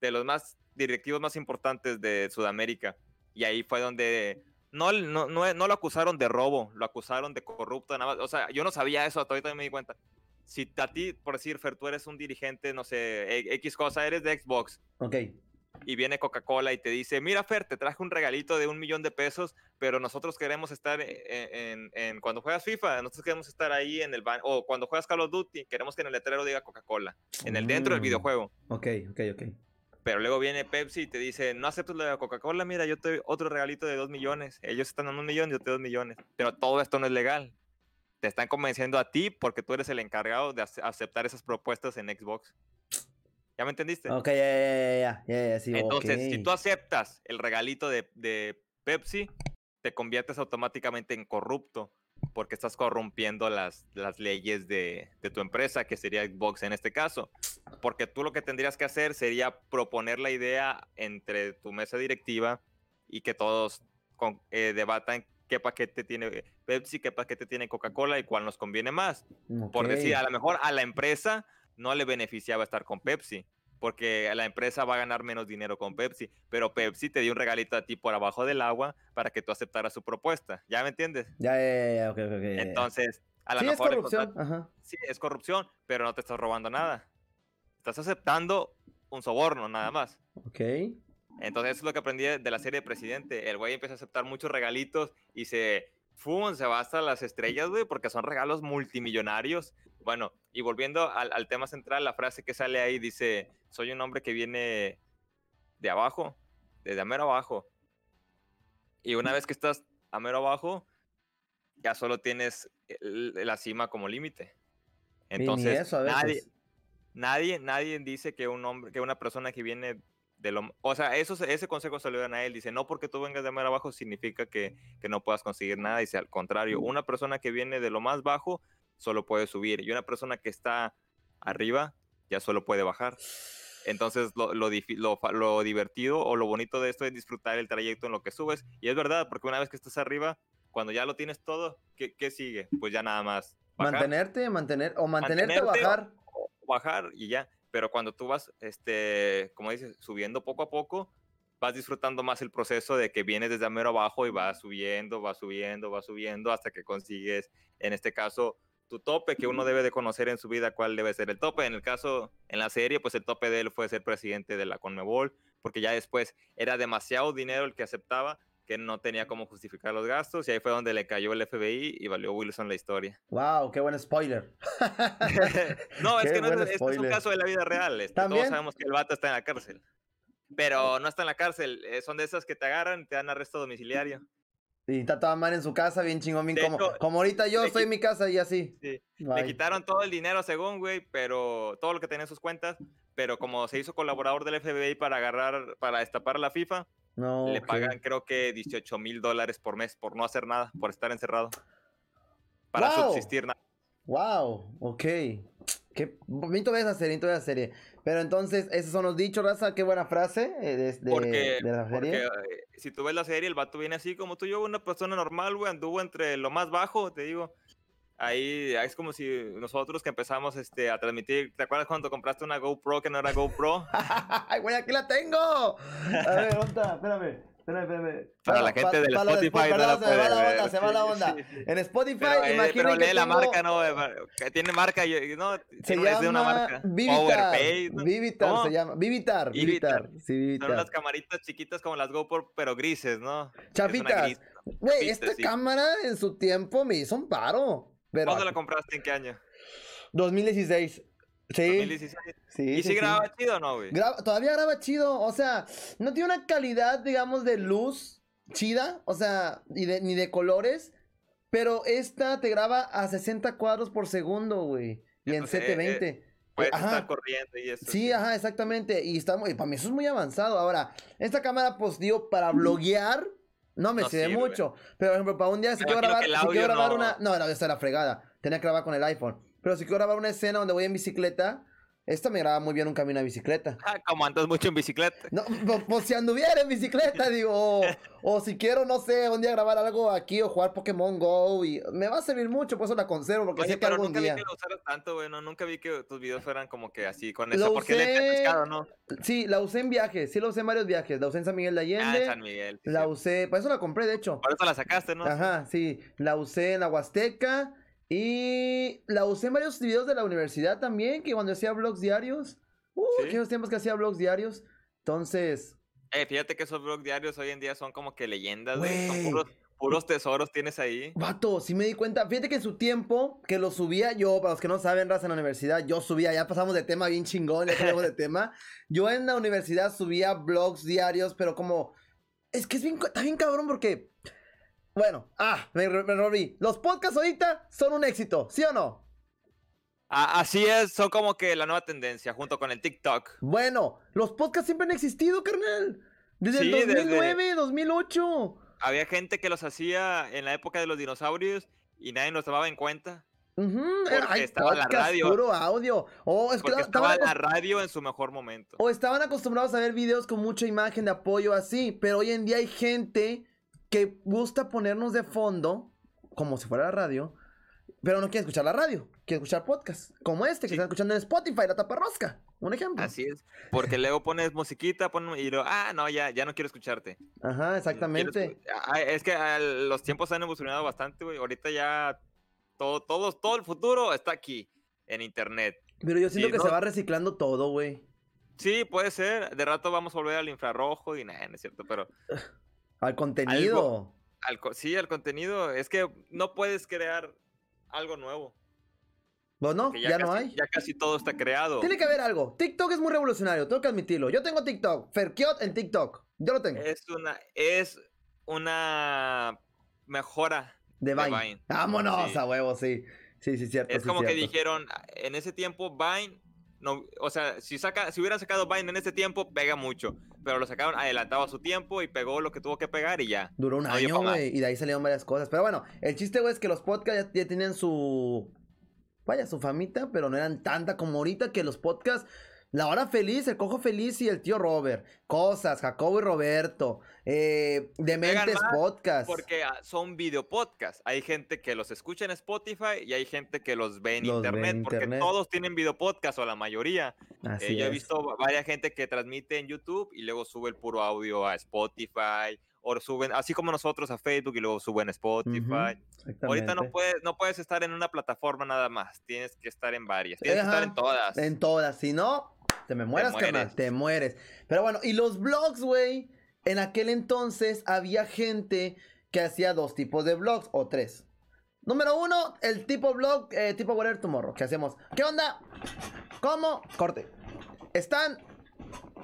de los más directivos más importantes de Sudamérica, y ahí fue donde no, no, no, no lo acusaron de robo, lo acusaron de corrupto, nada más, o sea, yo no sabía eso, hasta ahorita me di cuenta. Si a ti, por decir, Fer, tú eres un dirigente, no sé, e- X cosa, eres de Xbox, Ok. Y viene Coca-Cola y te dice, mira Fer, te traje un regalito de un millón de pesos, pero nosotros queremos estar en, en- en- cuando juegas FIFA, nosotros queremos estar ahí en el ban o cuando juegas Call of Duty, queremos que en el letrero diga Coca-Cola, en el dentro del Mm. videojuego. Ok, ok, ok. Pero luego viene Pepsi y te dice, no aceptas la de Coca-Cola, mira, yo te doy otro regalito de dos millones. Ellos están dando un millón, yo te doy dos millones. Pero todo esto no es legal. Te están convenciendo a ti porque tú eres el encargado de ace- aceptar esas propuestas en Xbox. ¿Ya me entendiste? Ok, ya, ya, ya, ya, sí, Entonces, si ok. tú aceptas el regalito de, de Pepsi, te conviertes automáticamente en corrupto porque estás corrompiendo las, las leyes de, de tu empresa, que sería Xbox en este caso. Porque tú lo que tendrías que hacer sería proponer la idea entre tu mesa directiva y que todos con- eh, debatan qué paquete tiene Pepsi, qué paquete tiene Coca-Cola y cuál nos conviene más. Por Ok. decir, a lo mejor a la empresa no le beneficiaba estar con Pepsi, porque la empresa va a ganar menos dinero con Pepsi, pero Pepsi te dio un regalito a ti por abajo del agua para que tú aceptaras su propuesta. ¿Ya me entiendes? Ya, ya, ya, ok, ok, ok, ya, ya. Entonces, a lo Sí, es mejor el corrupción. contrato- Ajá. sí, es corrupción, pero no te estás robando nada. Estás aceptando un soborno nada más. Ok. Entonces, eso es lo que aprendí de de la serie de Presidente. El güey empieza a aceptar muchos regalitos y se, ¡fum! se va hasta las estrellas, güey, porque son regalos multimillonarios. Bueno, y volviendo al, al tema central, la frase que sale ahí dice, soy un hombre que viene de abajo, desde a mero abajo. Y una vez que estás a mero abajo, ya solo tienes el- la cima como límite. Entonces, eso a nadie, nadie, nadie dice que un hombre, que una persona que viene de lo, o sea, eso, se- ese consejo se lo dan a él. Dice, no porque tú vengas de más abajo significa que, que no puedas conseguir nada. Dice, al contrario, una persona que viene de lo más bajo solo puede subir y una persona que está arriba ya solo puede bajar. Entonces, lo, lo, lo divertido o lo bonito de esto es disfrutar el trayecto en lo que subes. Y es verdad, porque una vez que estás arriba, cuando ya lo tienes todo, ¿qué, qué sigue? Pues ya nada más. bajar. Mantenerte, mantener, o mantenerte Mantenerte o- bajar. o bajar y ya. Pero cuando tú vas, este, como dices, subiendo poco a poco, vas disfrutando más el proceso de que vienes desde mero abajo y vas subiendo, vas subiendo, vas subiendo hasta que consigues, en este caso, tu tope que uno debe de conocer en su vida cuál debe ser el tope. En el caso, en la serie, pues el tope de él fue ser presidente de la Conmebol, porque ya después era demasiado dinero el que aceptaba que no tenía cómo justificar los gastos y ahí fue donde le cayó el FBI y valió Wilson la historia. Wow, qué buen spoiler. *laughs* no, *laughs* es Qué que no es, este es un caso de la vida real. este, todos sabemos que el vato está en la cárcel. Pero no está en la cárcel. eh, son de esas que te agarran y te dan arresto domiciliario. Y está toda mal en su casa, bien chingón, bien como, hecho, como ahorita yo estoy en mi casa y así. Sí. Le quitaron todo el dinero según, güey, pero todo lo que tenía en sus cuentas. Pero como se hizo colaborador del FBI para agarrar, para destapar la FIFA, No, le pagan creo que 18 mil dólares por mes por no hacer nada, por estar encerrado. Para ¡Wow! subsistir nada. Wow, ok. Qué bonito ver esa serie, bonito ver esa serie. Pero entonces, esos son los dichos, raza. Qué buena frase eh, de, de- Porque, de la porque, eh, si tú ves la serie, el vato viene así como tú yo, una persona normal, güey, anduvo entre lo más bajo, te digo. Ahí es como si nosotros que empezamos este, a transmitir, ¿te acuerdas cuando compraste una GoPro que no era GoPro? *laughs* ¡Ay, güey, aquí la tengo! A ver, ¿dónde está? Espérame. Espérame, espérame. Para la gente pa- del Spotify Spo- no la se va la onda, se va la onda. sí, sí. En Spotify, Pero, eh, imaginen pero lee que la tengo- marca, ¿no? eh, que Tiene marca, no, Se tiene- es de una llama marca. Vivitar. Powerpay, ¿no? Vivitar ¿Cómo? se llama. Vivitar, Vivitar. Vivitar. Sí, Vivitar. Son unas camaritas chiquitas como las GoPro, pero grises, ¿no? Gris. Güey, esta sí. cámara en su tiempo me hizo un paro. Pero ¿Cuándo la compraste? ¿En qué año? 2016. Sí. 2016. Sí, ¿Y sí, si sí. grababa chido o no, güey? Graba- todavía graba chido, o sea, no tiene una calidad, digamos, de luz chida, o sea, y de- ni de colores, pero esta te graba a 60 cuadros por segundo, güey, y en Entonces, eh, 720. Puedes Ajá. estar corriendo y eso. Sí, ajá, exactamente, y está muy, para mí eso es muy avanzado. Ahora, esta cámara, pues, digo, para *clears throat* bloguear, no me No sirve sirve. mucho, pero, por ejemplo, para un día, si quiero grabar, si quiero grabar no- una, no, audio está de la fregada, tenía que grabar con el iPhone, pero si quiero grabar una escena donde voy en bicicleta, esta me graba muy bien un camino de bicicleta. Ah, como andas mucho en bicicleta. No, pues si anduviera en bicicleta, *laughs* digo, o, o si quiero, no sé, un día grabar algo aquí o jugar Pokémon Go y me va a servir mucho, por eso la conservo, porque Oye, sé que algún nunca día. vi que lo usaras tanto, güey. No, nunca vi que tus videos fueran como que así con eso. Porque le usé- pescado, ¿no? Sí, la usé en viajes, sí la usé en varios viajes, la usé en San Miguel de Ah, en Allende, San Miguel. sí, la sí. usé, por eso la compré, de hecho. Por eso la sacaste, ¿no? Ajá, sí, la usé en la Huasteca y la usé en varios videos de la universidad también, que cuando hacía vlogs diarios, uh, Sí. aquellos tiempos que hacía vlogs diarios, entonces... Eh, fíjate que esos blogs diarios hoy en día son como que leyendas, güey. Son puros, puros tesoros tienes ahí. Vato, sí me di cuenta. Fíjate que en su tiempo, que lo subía yo, para los que no saben, raza en la universidad, yo subía, ya pasamos de tema bien chingón, ya cambiamos de *laughs* tema. Yo en la universidad subía blogs diarios, pero como. Es que es bien, está bien cabrón porque. Bueno, ah, me, me rompí. Los podcasts ahorita son un éxito, ¿sí o no? Ah, así es, son como que la nueva tendencia, junto con el TikTok. Bueno, los podcasts siempre han existido, carnal. Desde Sí, el desde- 2009, 2008. Había gente que los hacía en la época de los dinosaurios y nadie los tomaba en cuenta. Ujú, Porque ay, estaba la podcast, radio. puro audio. Oh, es que Porque estaba acos- la radio en su mejor momento. O estaban acostumbrados a ver videos con mucha imagen de apoyo así, pero hoy en día hay gente que gusta ponernos de fondo, como si fuera la radio, pero no quiere escuchar la radio, quiere escuchar podcast, como este que Sí. están escuchando en Spotify, la taparrosca, un ejemplo. Así es. Porque luego pones musiquita pon- y luego, ah, no, ya, ya no quiero escucharte. Ajá, exactamente. escu- Ah, Es que ah, los tiempos han evolucionado bastante, güey. Ahorita ya todo, todo, todo el futuro está aquí, en internet. Pero yo siento sí, que no- se va reciclando todo, güey. Sí, puede ser. De rato vamos a volver al infrarrojo y nada, no es cierto, pero Al contenido. al sí, al contenido. Es que no puedes crear algo nuevo. Bueno, que ya, no hay. Ya casi todo está creado. Tiene que haber algo. TikTok es muy revolucionario, tengo que admitirlo. Yo tengo TikTok, Ferkiot en TikTok. Yo lo tengo. Es una, es una mejora de de Vine. Vine. Vámonos Sí. a huevo, sí. Sí, sí, cierto. Es sí, como que dijeron, en ese tiempo Vine, no, o sea, si, saca, si hubieran sacado Vine en ese tiempo, pega mucho. Pero lo sacaron adelantado a su tiempo y pegó lo que tuvo que pegar y ya. Duró un No año, güey, y de ahí salieron varias cosas. Pero bueno, el chiste, güey, es que los podcasts ya, ya tienen su. Vaya, su famita, pero no eran tanta como ahorita que los podcasts. La hora feliz, el cojo feliz y el tío Robert. Cosas, Jacobo y Roberto. Eh, Dementes Podcast. Porque ah, son video podcasts. Hay gente que los escucha en Spotify y hay gente que los ve en Los ve en internet. porque internet. todos tienen video podcast o la mayoría. Así Eh, yo he visto va- varias gente que transmite en YouTube y luego sube el puro audio a Spotify. O suben, así como nosotros a Facebook y luego suben a Spotify. Ahorita no puedes, no puedes estar en una plataforma nada más. Tienes que estar en varias. Tienes que estar en todas. En todas, si no, te me mueras, carnal, mueres. te mueres. Pero bueno, y los blogs, güey, en aquel entonces había gente que hacía dos tipos de blogs, o tres. Número uno, el tipo blog, eh, tipo Whatever Tomorrow, que hacemos. ¿Qué onda? ¿Cómo? Corte. Están,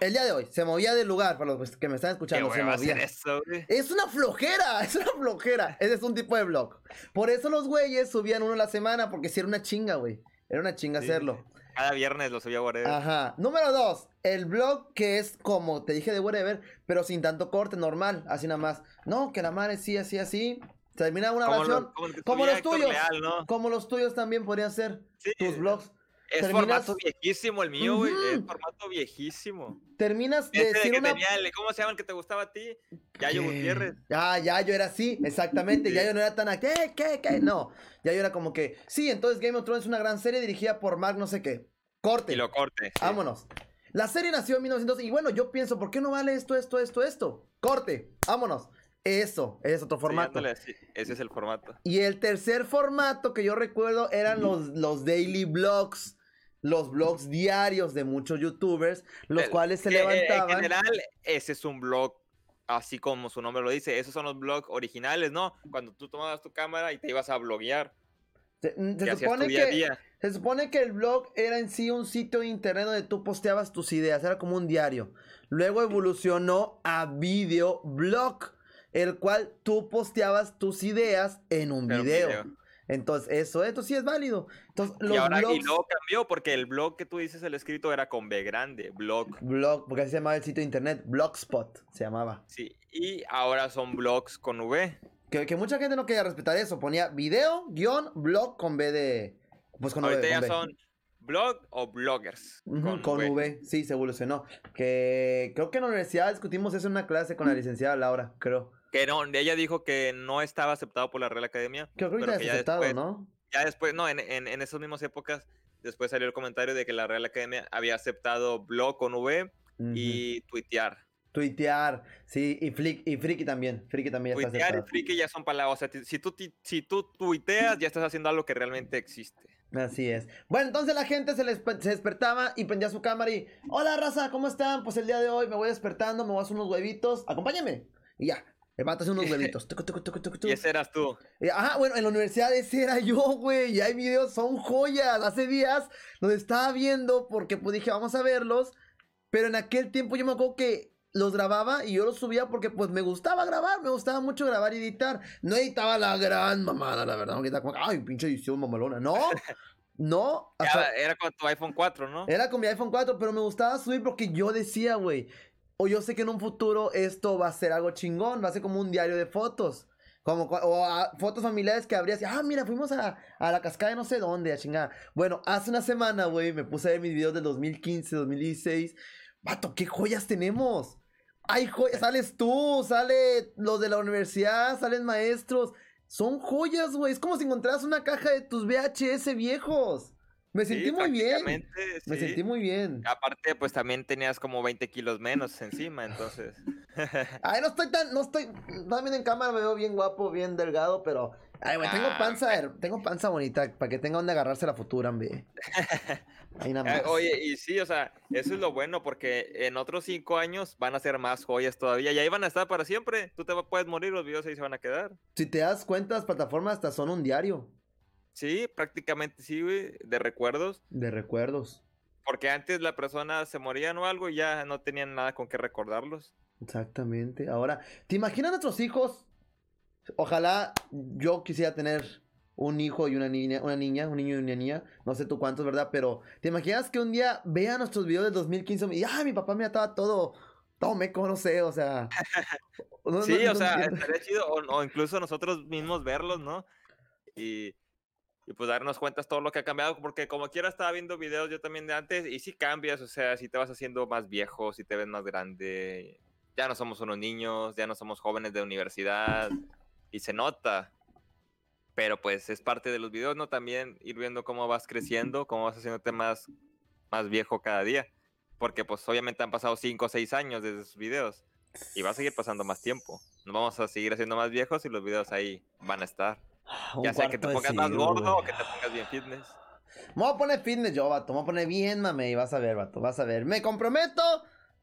el día de hoy, se movía del lugar, para los que me están ¿Qué escuchando, se hueva hacer movía. eso, güey? Es una flojera, *laughs* es una flojera. Ese es un tipo de blog. Por eso los güeyes subían uno a la semana, porque si era una chinga, güey. Era una chinga Sí, hacerlo. Cada viernes lo subía Whatever. Ajá. Número dos, el blog que es como te dije de whatever, pero sin tanto corte, normal, así nada más. No, que la madre sí, así, así. Termina una Como, oración. lo- como los tuyos. Leal, ¿no? Como los tuyos también podrían ser Sí, tus blogs. Es terminas- formato viejísimo el mío, güey. Es formato viejísimo. Terminas de decir que una. tenía el- ¿Cómo se llama el que te gustaba a ti? Yayo ¿Qué? Gutiérrez. Ah, ya yo era así, exactamente. Sí. Ya yo no era tan. a- ¿Qué? ¿Qué? ¿Qué? No. Ya yo era como que. Sí, entonces Game of Thrones es una gran serie dirigida por Mark no sé qué. Corte. Y lo corte. sí. Vámonos. La serie nació en 1900 y bueno, yo pienso, ¿por qué no vale esto, esto, esto, esto? Corte, vámonos. Eso, es otro Sí, formato. ándale, sí, ese es el formato. Y el tercer formato que yo recuerdo eran los, los daily blogs, los blogs diarios de muchos youtubers, los El- cuales se que, eh, levantaban. En general, ese es un blog, así como su nombre lo dice. Esos son los blogs originales, ¿no? Cuando tú tomabas tu cámara y te ibas a bloguear. Se, mm, se supone que, día. se supone que el blog era en sí un sitio de internet donde tú posteabas tus ideas, era como un diario. Luego evolucionó a videoblog, el cual tú posteabas tus ideas en un video. Entonces, eso, esto sí es válido. Entonces, los y ahora y luego cambió porque el blog que tú dices, el escrito era con B grande, blog. blog, porque así se llamaba el sitio de internet, Blogspot se llamaba. Sí, y ahora son blogs con V. Que, que mucha gente no quería respetar eso. Ponía video, guion, blog con B de. Pues con, Ahorita V, ya con B. son blog o bloggers. Con, V. v. sí, se evolucionó. Que creo que en la universidad discutimos eso en una clase con la licenciada Laura, creo. Que no, ella dijo que no estaba aceptado por la Real Academia. Que es ya aceptado, después, ¿no? ya después, no, en, en, en esas mismas épocas, después salió el comentario de que la Real Academia había aceptado blog con V y tuitear. Tuitear, sí, y, flick, y friki también. Friki también ya está Tuitear y aceptado. friki ya son palabras. O sea, si tú, si tú tuiteas, ya estás haciendo algo que realmente existe. Así es. Bueno, entonces la gente se, les, se despertaba y prendía su cámara y... Hola, raza, ¿cómo están? Pues el día de hoy me voy despertando, me voy a hacer unos huevitos. Acompáñame. Y ya. El vato hace unos *laughs* huevitos. Tucu, tucu, tucu, tucu, tucu. Y ese eras tú. Ajá, bueno, en la universidad ese era yo, güey. Y hay videos, son joyas. Hace días los estaba viendo porque pues dije, vamos a verlos. Pero en aquel tiempo yo me acuerdo que los grababa y yo los subía porque pues me gustaba grabar, me gustaba mucho grabar y editar. No editaba la gran mamada, la verdad. No como, ay, pinche edición mamalona. No, *laughs* no. Hasta- era con tu iPhone 4, ¿no? era con mi iPhone 4, pero me gustaba subir porque yo decía, güey, o yo sé que en un futuro esto va a ser algo chingón, va a ser como un diario de fotos. Como, o ah, fotos familiares que habrías, ah, mira, fuimos a, a la cascada de no sé dónde, a chingada. Bueno, hace una semana, güey, me puse a ver mis videos del 2015, 2016. Vato, ¿qué joyas tenemos? Hay joyas, sales tú, sale los de la universidad, salen maestros. Son joyas, güey. Es como si encontraras una caja de tus VHS viejos. Me Sí, sentí muy bien. prácticamente, Me sí. sentí muy bien. Aparte, pues también tenías como 20 kilos menos encima, entonces. *laughs* Ay, no estoy tan, no estoy, también en cámara me veo bien guapo, bien delgado, pero, ay, güey, tengo Ah, panza, tengo panza bonita, para que tenga donde agarrarse la futura, *laughs* nada Eh, más. Oye, y sí, o sea, eso es lo bueno, porque en otros cinco años van a ser más joyas todavía, y ahí van a estar para siempre. Tú te puedes morir, los videos ahí se van a quedar. Si te das cuenta, las plataformas hasta son un diario Sí, prácticamente sí, güey, de recuerdos. de recuerdos. Porque antes la persona se moría o algo y ya no tenían nada con qué recordarlos. Exactamente. Ahora, ¿te imaginas nuestros hijos? Ojalá yo quisiera tener un hijo y una niña, una niña, un niño y una niña, no sé tú cuántos, ¿verdad? Pero ¿te imaginas que un día vea nuestros videos del 2015 y ah, mi papá me estaba todo todo meco, no sé, o sea. *laughs* no- Sí, no- o sea, estaría chido, o, o incluso nosotros mismos verlos, ¿no? Y, y pues darnos cuenta todo lo que ha cambiado, porque como quiera estaba viendo videos yo también de antes, y sí cambias, o sea, si te vas haciendo más viejo, si te ves más grande, ya no somos unos niños, ya no somos jóvenes de universidad, y se nota. Pero pues es parte de los videos, ¿no? También ir viendo cómo vas creciendo, cómo vas haciéndote más, más viejo cada día. Porque pues obviamente han pasado 5 o 6 años desde esos videos. Y va a seguir pasando más tiempo. Nos vamos a seguir haciendo más viejos y los videos ahí van a estar. Un ya sea que te pongas más gordo o que te pongas bien fitness. Me voy a poner fitness yo, vato. Me voy a poner bien, mame. Y vas a ver, vato. Vas a ver. Me comprometo.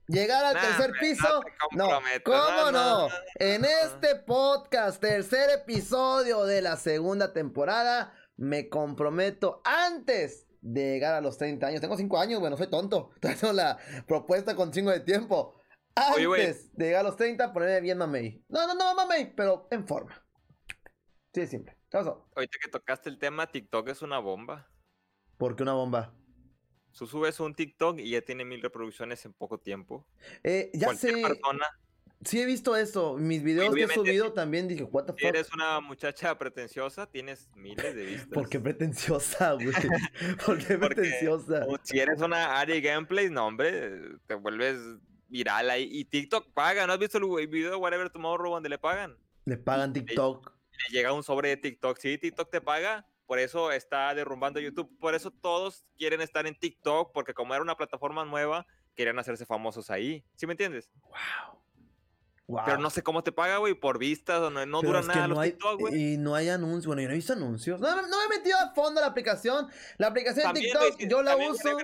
Llegar al Nah, tercer piso. no ¿cómo no, En este podcast, tercer episodio de la segunda temporada, me comprometo antes de llegar a los 30 años. Tengo 5 años, bueno, soy tonto. *laughs* Tengo la propuesta con chingo de tiempo. Antes Oye, de llegar a los 30, ponerme bien mamey. No, no, no, mamey, pero en forma. Sí, es simple. ¿Qué pasó? Ahorita que tocaste el tema, TikTok es una bomba. ¿Por qué una bomba? Tú subes un TikTok y ya tiene mil reproducciones en poco tiempo. Eh, ya Cualquier sé. persona, Sí he visto eso. Mis videos que he subido también dije, what the si eres una muchacha pretenciosa, tienes miles de vistas. ¿Por qué pretenciosa, güey? *laughs* ¿Por qué Porque- pretenciosa? Si eres una Ari Gameplay, no, hombre, te vuelves viral ahí. Y TikTok paga, ¿no has visto el video de Whatever Tomorrow donde le pagan? Le pagan TikTok. Le llega un sobre de TikTok. Sí, TikTok te paga, por eso está derrumbando YouTube. Por eso todos quieren estar en TikTok, porque como era una plataforma nueva querían hacerse famosos ahí. ¿Sí me entiendes? Wow. Wow. Pero no sé cómo te paga, güey, por vistas o no, no dura nada no los hay- TikTok, güey. Y no hay anuncios. Bueno, yo no he visto anuncios. No, no me he metido a fondo a la aplicación. La aplicación de TikTok, yo la uso.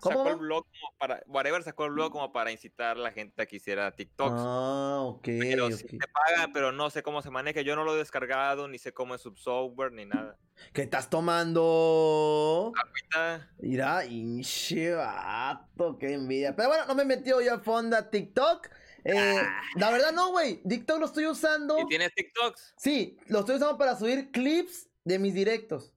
¿Cómo Sacó el blog como para, whatever sacó el blog como para incitar a la gente a que hiciera TikToks. Ah, ok. pero sí te pagan, pero no sé cómo se maneja. Yo no lo he descargado, ni sé cómo es su software, ni nada. ¿Qué estás tomando? Ahorita, Mira, hinche vato, qué envidia. Pero bueno, no me he metido yo a fondo a TikTok. Eh, la verdad no, güey. TikTok lo estoy usando. ¿Y tienes TikToks? Sí, lo estoy usando para subir clips de mis directos.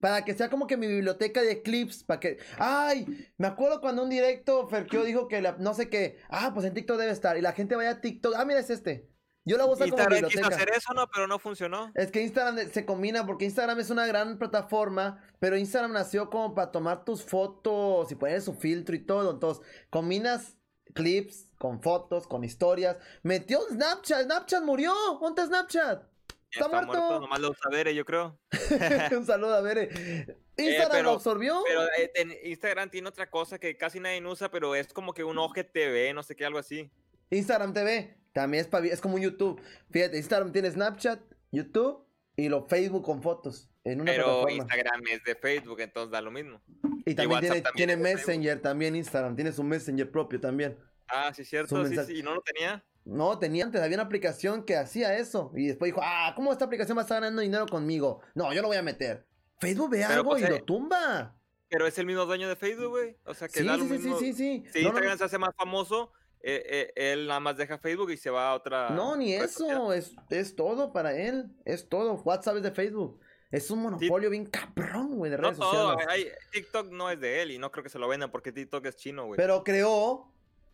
Para que sea como que mi biblioteca de clips. Para que. ¡Ay! Me acuerdo cuando un directo Ferkio dijo que la- no sé qué. Ah, pues en TikTok debe estar. Y la gente vaya a TikTok. Ah, mira, es este. Yo la voy a usar como Instagram quiso hacer eso, ¿no? Pero no funcionó. Es que Instagram se combina porque Instagram es una gran plataforma, pero Instagram nació como para tomar tus fotos y poner su filtro y todo. Entonces, combinas clips con fotos, con historias. Metió Snapchat, Snapchat murió. ¿Dónde está Snapchat? Está muerto. Nomás lo usa Bere, yo creo. *laughs* Un saludo a ver. *laughs* Instagram pero- lo absorbió. Pero eh, Instagram tiene otra cosa que casi nadie usa, pero es como que un OGTV, no sé qué, algo así. Instagram TV también es, es como un YouTube. Fíjate, Instagram tiene Snapchat, YouTube y lo Facebook con fotos en una Pero plataforma. Instagram es de Facebook, entonces da lo mismo. y también tiene, también tiene es de Facebook. Messenger, también Instagram. Tiene su Messenger propio también. Ah, sí, cierto, sí, sí, y no lo tenía. No, tenía antes, había una aplicación que hacía eso. Y después dijo, ah, ¿cómo esta aplicación va a estar ganando dinero conmigo? No, yo lo voy a meter. Facebook ve Pero, algo pues, y eh, lo tumba. Pero es el mismo dueño de Facebook, güey. O sea, que Sí, da lo sí, sí, sí, mismo. sí, sí. Si No, no, Instagram se hace más famoso, eh, eh, él nada más deja Facebook y se va a otra. no, ni eso. Es, es todo para él. Es todo. WhatsApp es de Facebook. Es un monopolio bien cabrón, güey, de No redes todo, sociales. hay- TikTok no es de él y no creo que se lo vendan porque TikTok es chino, güey. Pero creó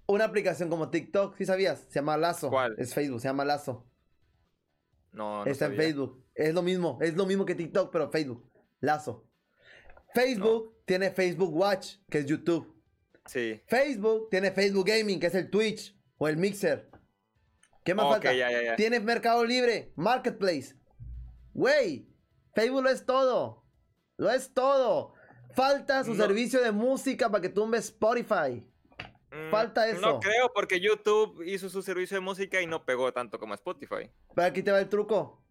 una aplicación como TikTok, ¿sí sabías? Se llama Lazo. ¿Cuál? Es Facebook, se llama Lazo. No, no Está en. Facebook. Es lo mismo, es lo mismo que TikTok, pero Facebook. Lazo. Facebook tiene Facebook Watch, que es YouTube. Sí. Facebook tiene Facebook Gaming, que es el Twitch o el Mixer. ¿Qué más falta? ya, ya, ya. Tienes Mercado Libre, Marketplace. Güey, Facebook lo es todo. Lo es todo. Falta su No. servicio de música para que tumbe Spotify. Mm, falta eso. No creo porque YouTube hizo su servicio de música y no pegó tanto como Spotify. Pero aquí te va el truco.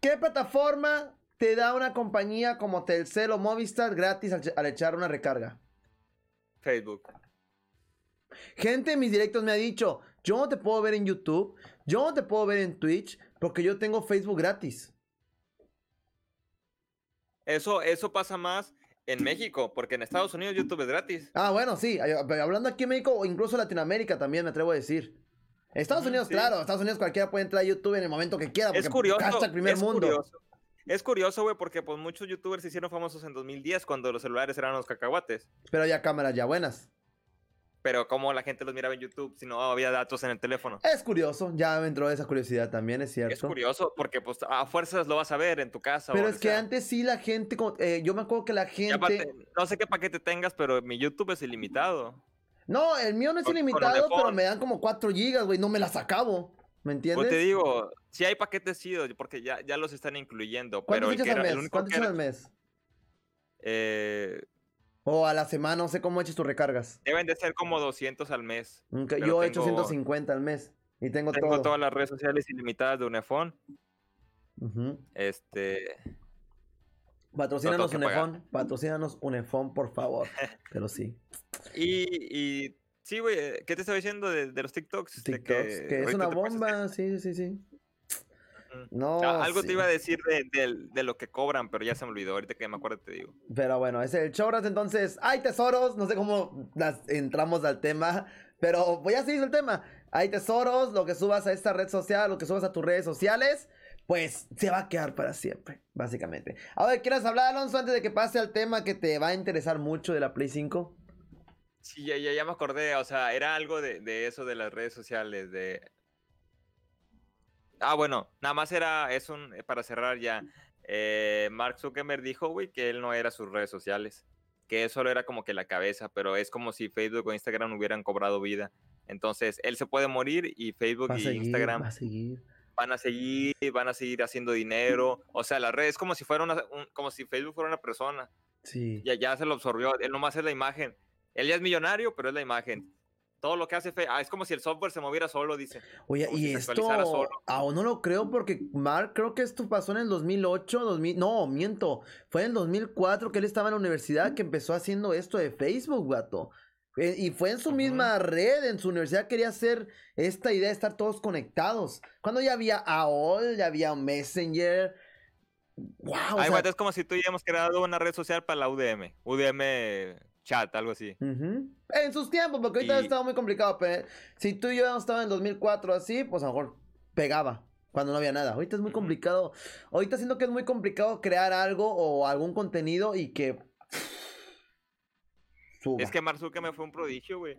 ¿Qué plataforma te da una compañía como Telcel o Movistar gratis al, al echar una recarga? Facebook. Gente en mis directos me ha dicho, yo no te puedo ver en YouTube, yo no te puedo ver en Twitch, porque yo tengo Facebook gratis. Eso, eso pasa más en México, porque en Estados Unidos YouTube es gratis. Ah, bueno, sí, pero hablando aquí en México o incluso Latinoamérica también me atrevo a decir. Estados Unidos, sí. claro, Estados Unidos cualquiera puede entrar a YouTube en el momento que quiera, porque Es curioso. hashtag primer es mundo. curioso. Es curioso, güey, porque pues muchos youtubers se hicieron famosos en 2010 cuando los celulares eran los cacahuates. Pero hay cámaras ya buenas. Pero como la gente los miraba en YouTube si no había datos en el teléfono. Es curioso, ya me entró esa curiosidad también, es cierto. Es curioso porque pues a fuerzas lo vas a ver en tu casa. Pero es que sea. antes sí la gente, como- eh, yo me acuerdo que la gente... aparte, no sé qué paquete tengas, pero mi YouTube es ilimitado. No, el mío no es Con- ilimitado, pero me dan como 4 gigas, güey, no me las acabo. ¿Me entiendes? Pues te digo, si hay paquetes chidos, porque ya, ya los están incluyendo. ¿Cuántos Pero el, echas que al mes? ¿Cuántos al mes? eh, O a la semana, no sé cómo eches tu recargas. deben de ser como 200 al mes. Yo he tengo- 150 al mes y tengo, Tengo todo. todas las redes sociales ilimitadas de Unifón. Ujú. Este, Patrocínanos que pagar. Unefón, patrocínanos Unefón, por favor. *laughs* Pero sí. y, y sí, güey, ¿qué te estaba diciendo de, de los TikToks? De TikToks, que, es ahorita una bomba, sí, sí, sí. No, Ah, algo sí. te iba a decir de, de lo que cobran, pero ya se me olvidó. Ahorita que me acuerdo te digo. Pero bueno, es el Chorras, entonces, hay tesoros, no sé cómo las entramos al tema, pero voy a seguir el tema. Hay tesoros, lo que subas a esta red social, lo que subas a tus redes sociales, pues se va a quedar para siempre, básicamente. A ver, ¿quieres hablar, Alonso, antes de que pase al tema que te va a interesar mucho de la Play 5? Sí, ya, ya, ya me acordé. O sea, era algo de, de eso de las redes sociales. De. Ah, bueno, nada más era. Es un. eh, Para cerrar ya. eh, Mark Zuckerberg dijo, güey, que él no era sus redes sociales. Que eso solo era como que la cabeza. Pero es como si Facebook o Instagram hubieran cobrado vida. Entonces, él se puede morir y Facebook y seguir, Instagram a seguir. van a seguir, van a seguir haciendo dinero. O sea, las redes es como si fuera una, un- como si Facebook fuera una persona. Sí. Ya, ya se lo absorbió. Él nomás es la imagen. Él ya es millonario, pero es la imagen. Todo lo que hace Facebook, ah, es como si el software se moviera solo, dice. Oye, como y si esto solo. aún no lo creo porque Mark, creo que esto pasó en el 2008, 2000, no, miento, fue en el 2004 que él estaba en la universidad que empezó haciendo esto de Facebook, gato. Eh, Y fue en su misma red, en su universidad quería hacer esta idea de estar todos conectados. Cuando ya había AOL, ya había Messenger. Wow, o Ay, sea, güey, es como si tú y yo hemos creado una red social para la UDM, UDM chat, algo así. En sus tiempos, porque ahorita Y- estaba muy complicado. Pero si tú y yo habíamos estado en 2004 así, pues a lo mejor pegaba cuando no había nada. Ahorita es muy complicado. Ahorita siento que es muy complicado crear algo o algún contenido y que. Suba. Es que Mark Zuckerberg fue un prodigio, güey.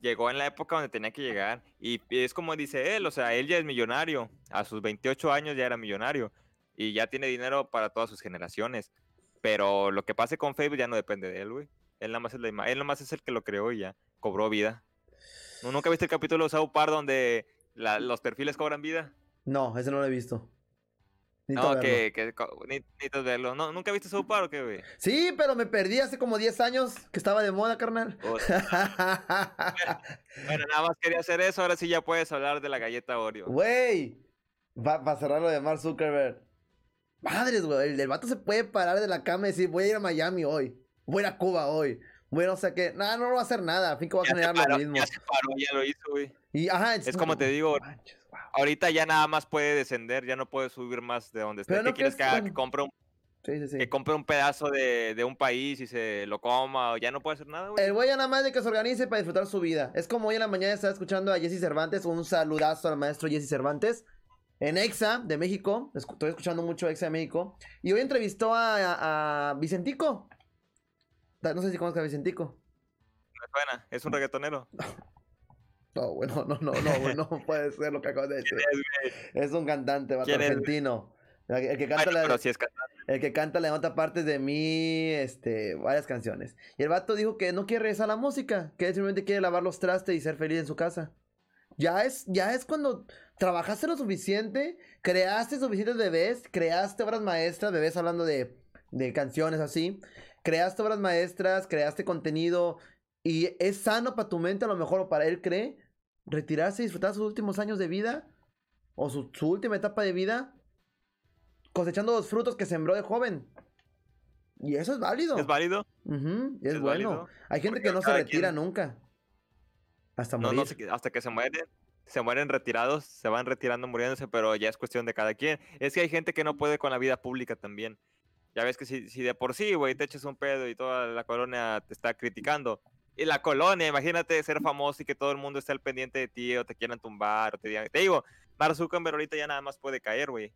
Llegó en la época donde tenía que llegar. Y es como dice él, o sea, él ya es millonario. A sus 28 años ya era millonario. Y ya tiene dinero para todas sus generaciones. Pero lo que pase con Facebook ya no depende de él, güey. Él nada más es, la ima- él nada más es el que lo creó y ya cobró vida. ¿No- ¿Nunca viste el capítulo de South Park donde la- los perfiles cobran vida? No, ese no lo he visto. Necesito No, que, que necesitas verlo. No, ¿Nunca viste South Park o qué, güey? Sí, pero me perdí hace como 10 años que estaba de moda, carnal. *laughs* Bueno, nada más quería hacer eso. Ahora sí ya puedes hablar de la galleta Oreo. Güey, va para cerrar lo de Mark Zuckerberg. Madres, güey, el, el vato se puede parar de la cama y decir, voy a ir a Miami hoy, voy a ir a Cuba hoy, voy a no sé qué. Nada, no, va a hacer nada, al fin que va a generar lo mismo. ya se paró, ya lo hizo, güey. Y, ajá, Es como te digo, manches, wow. ahorita ya nada más puede descender, ya no puede subir más de donde. Pero ¿Qué no quieres que haga? Que bueno. compre un, Sí, sí, sí. que compre un pedazo de, de un país y se lo coma, o ya no puede hacer nada, güey. El güey ya nada más de que se organice para disfrutar su vida. Es como hoy en la mañana estaba escuchando a Jesse Cervantes, un saludazo al maestro Jesse Cervantes, en EXA de México. Estoy escuchando mucho EXA de México. Y hoy entrevistó a, a- a Vicentico. No sé si conozcas a Vicentico. Me suena, es un reggaetonero. *laughs* No, bueno, no, no, no, güey, no *laughs* puede ser lo que acabas de decir. Es un cantante, vato ¿Quién es, güey? argentino. El que- el que canta Bueno, la, si es cantante. el que canta la nota de mí, este, varias canciones. Y el vato dijo que no quiere regresar a la música, que él simplemente quiere lavar los trastes y ser feliz en su casa. Ya es, ya es cuando trabajaste lo suficiente, creaste suficientes bebés, creaste obras maestras, bebés hablando de, de canciones así, creaste obras maestras, creaste contenido y es sano para tu mente a lo mejor o para él cree retirarse y disfrutar sus últimos años de vida o su, su última etapa de vida cosechando los frutos que sembró de joven. Y eso es válido. ¿Es válido? Es, es bueno. válido, Hay gente porque que no se retira quien- nunca. Hasta morir. no hasta que se mueren, se mueren retirados, se van retirando muriéndose, pero ya es cuestión de cada quien. Es que hay gente que no puede con la vida pública también. Ya ves que si, si de por sí, güey, te echas un pedo y toda la colonia te está criticando. Y la colonia, imagínate ser famoso y que todo el mundo esté al pendiente de ti o te quieran tumbar o te digan. Te digo, Mark Zuckerberg ahorita ya nada más puede caer, güey.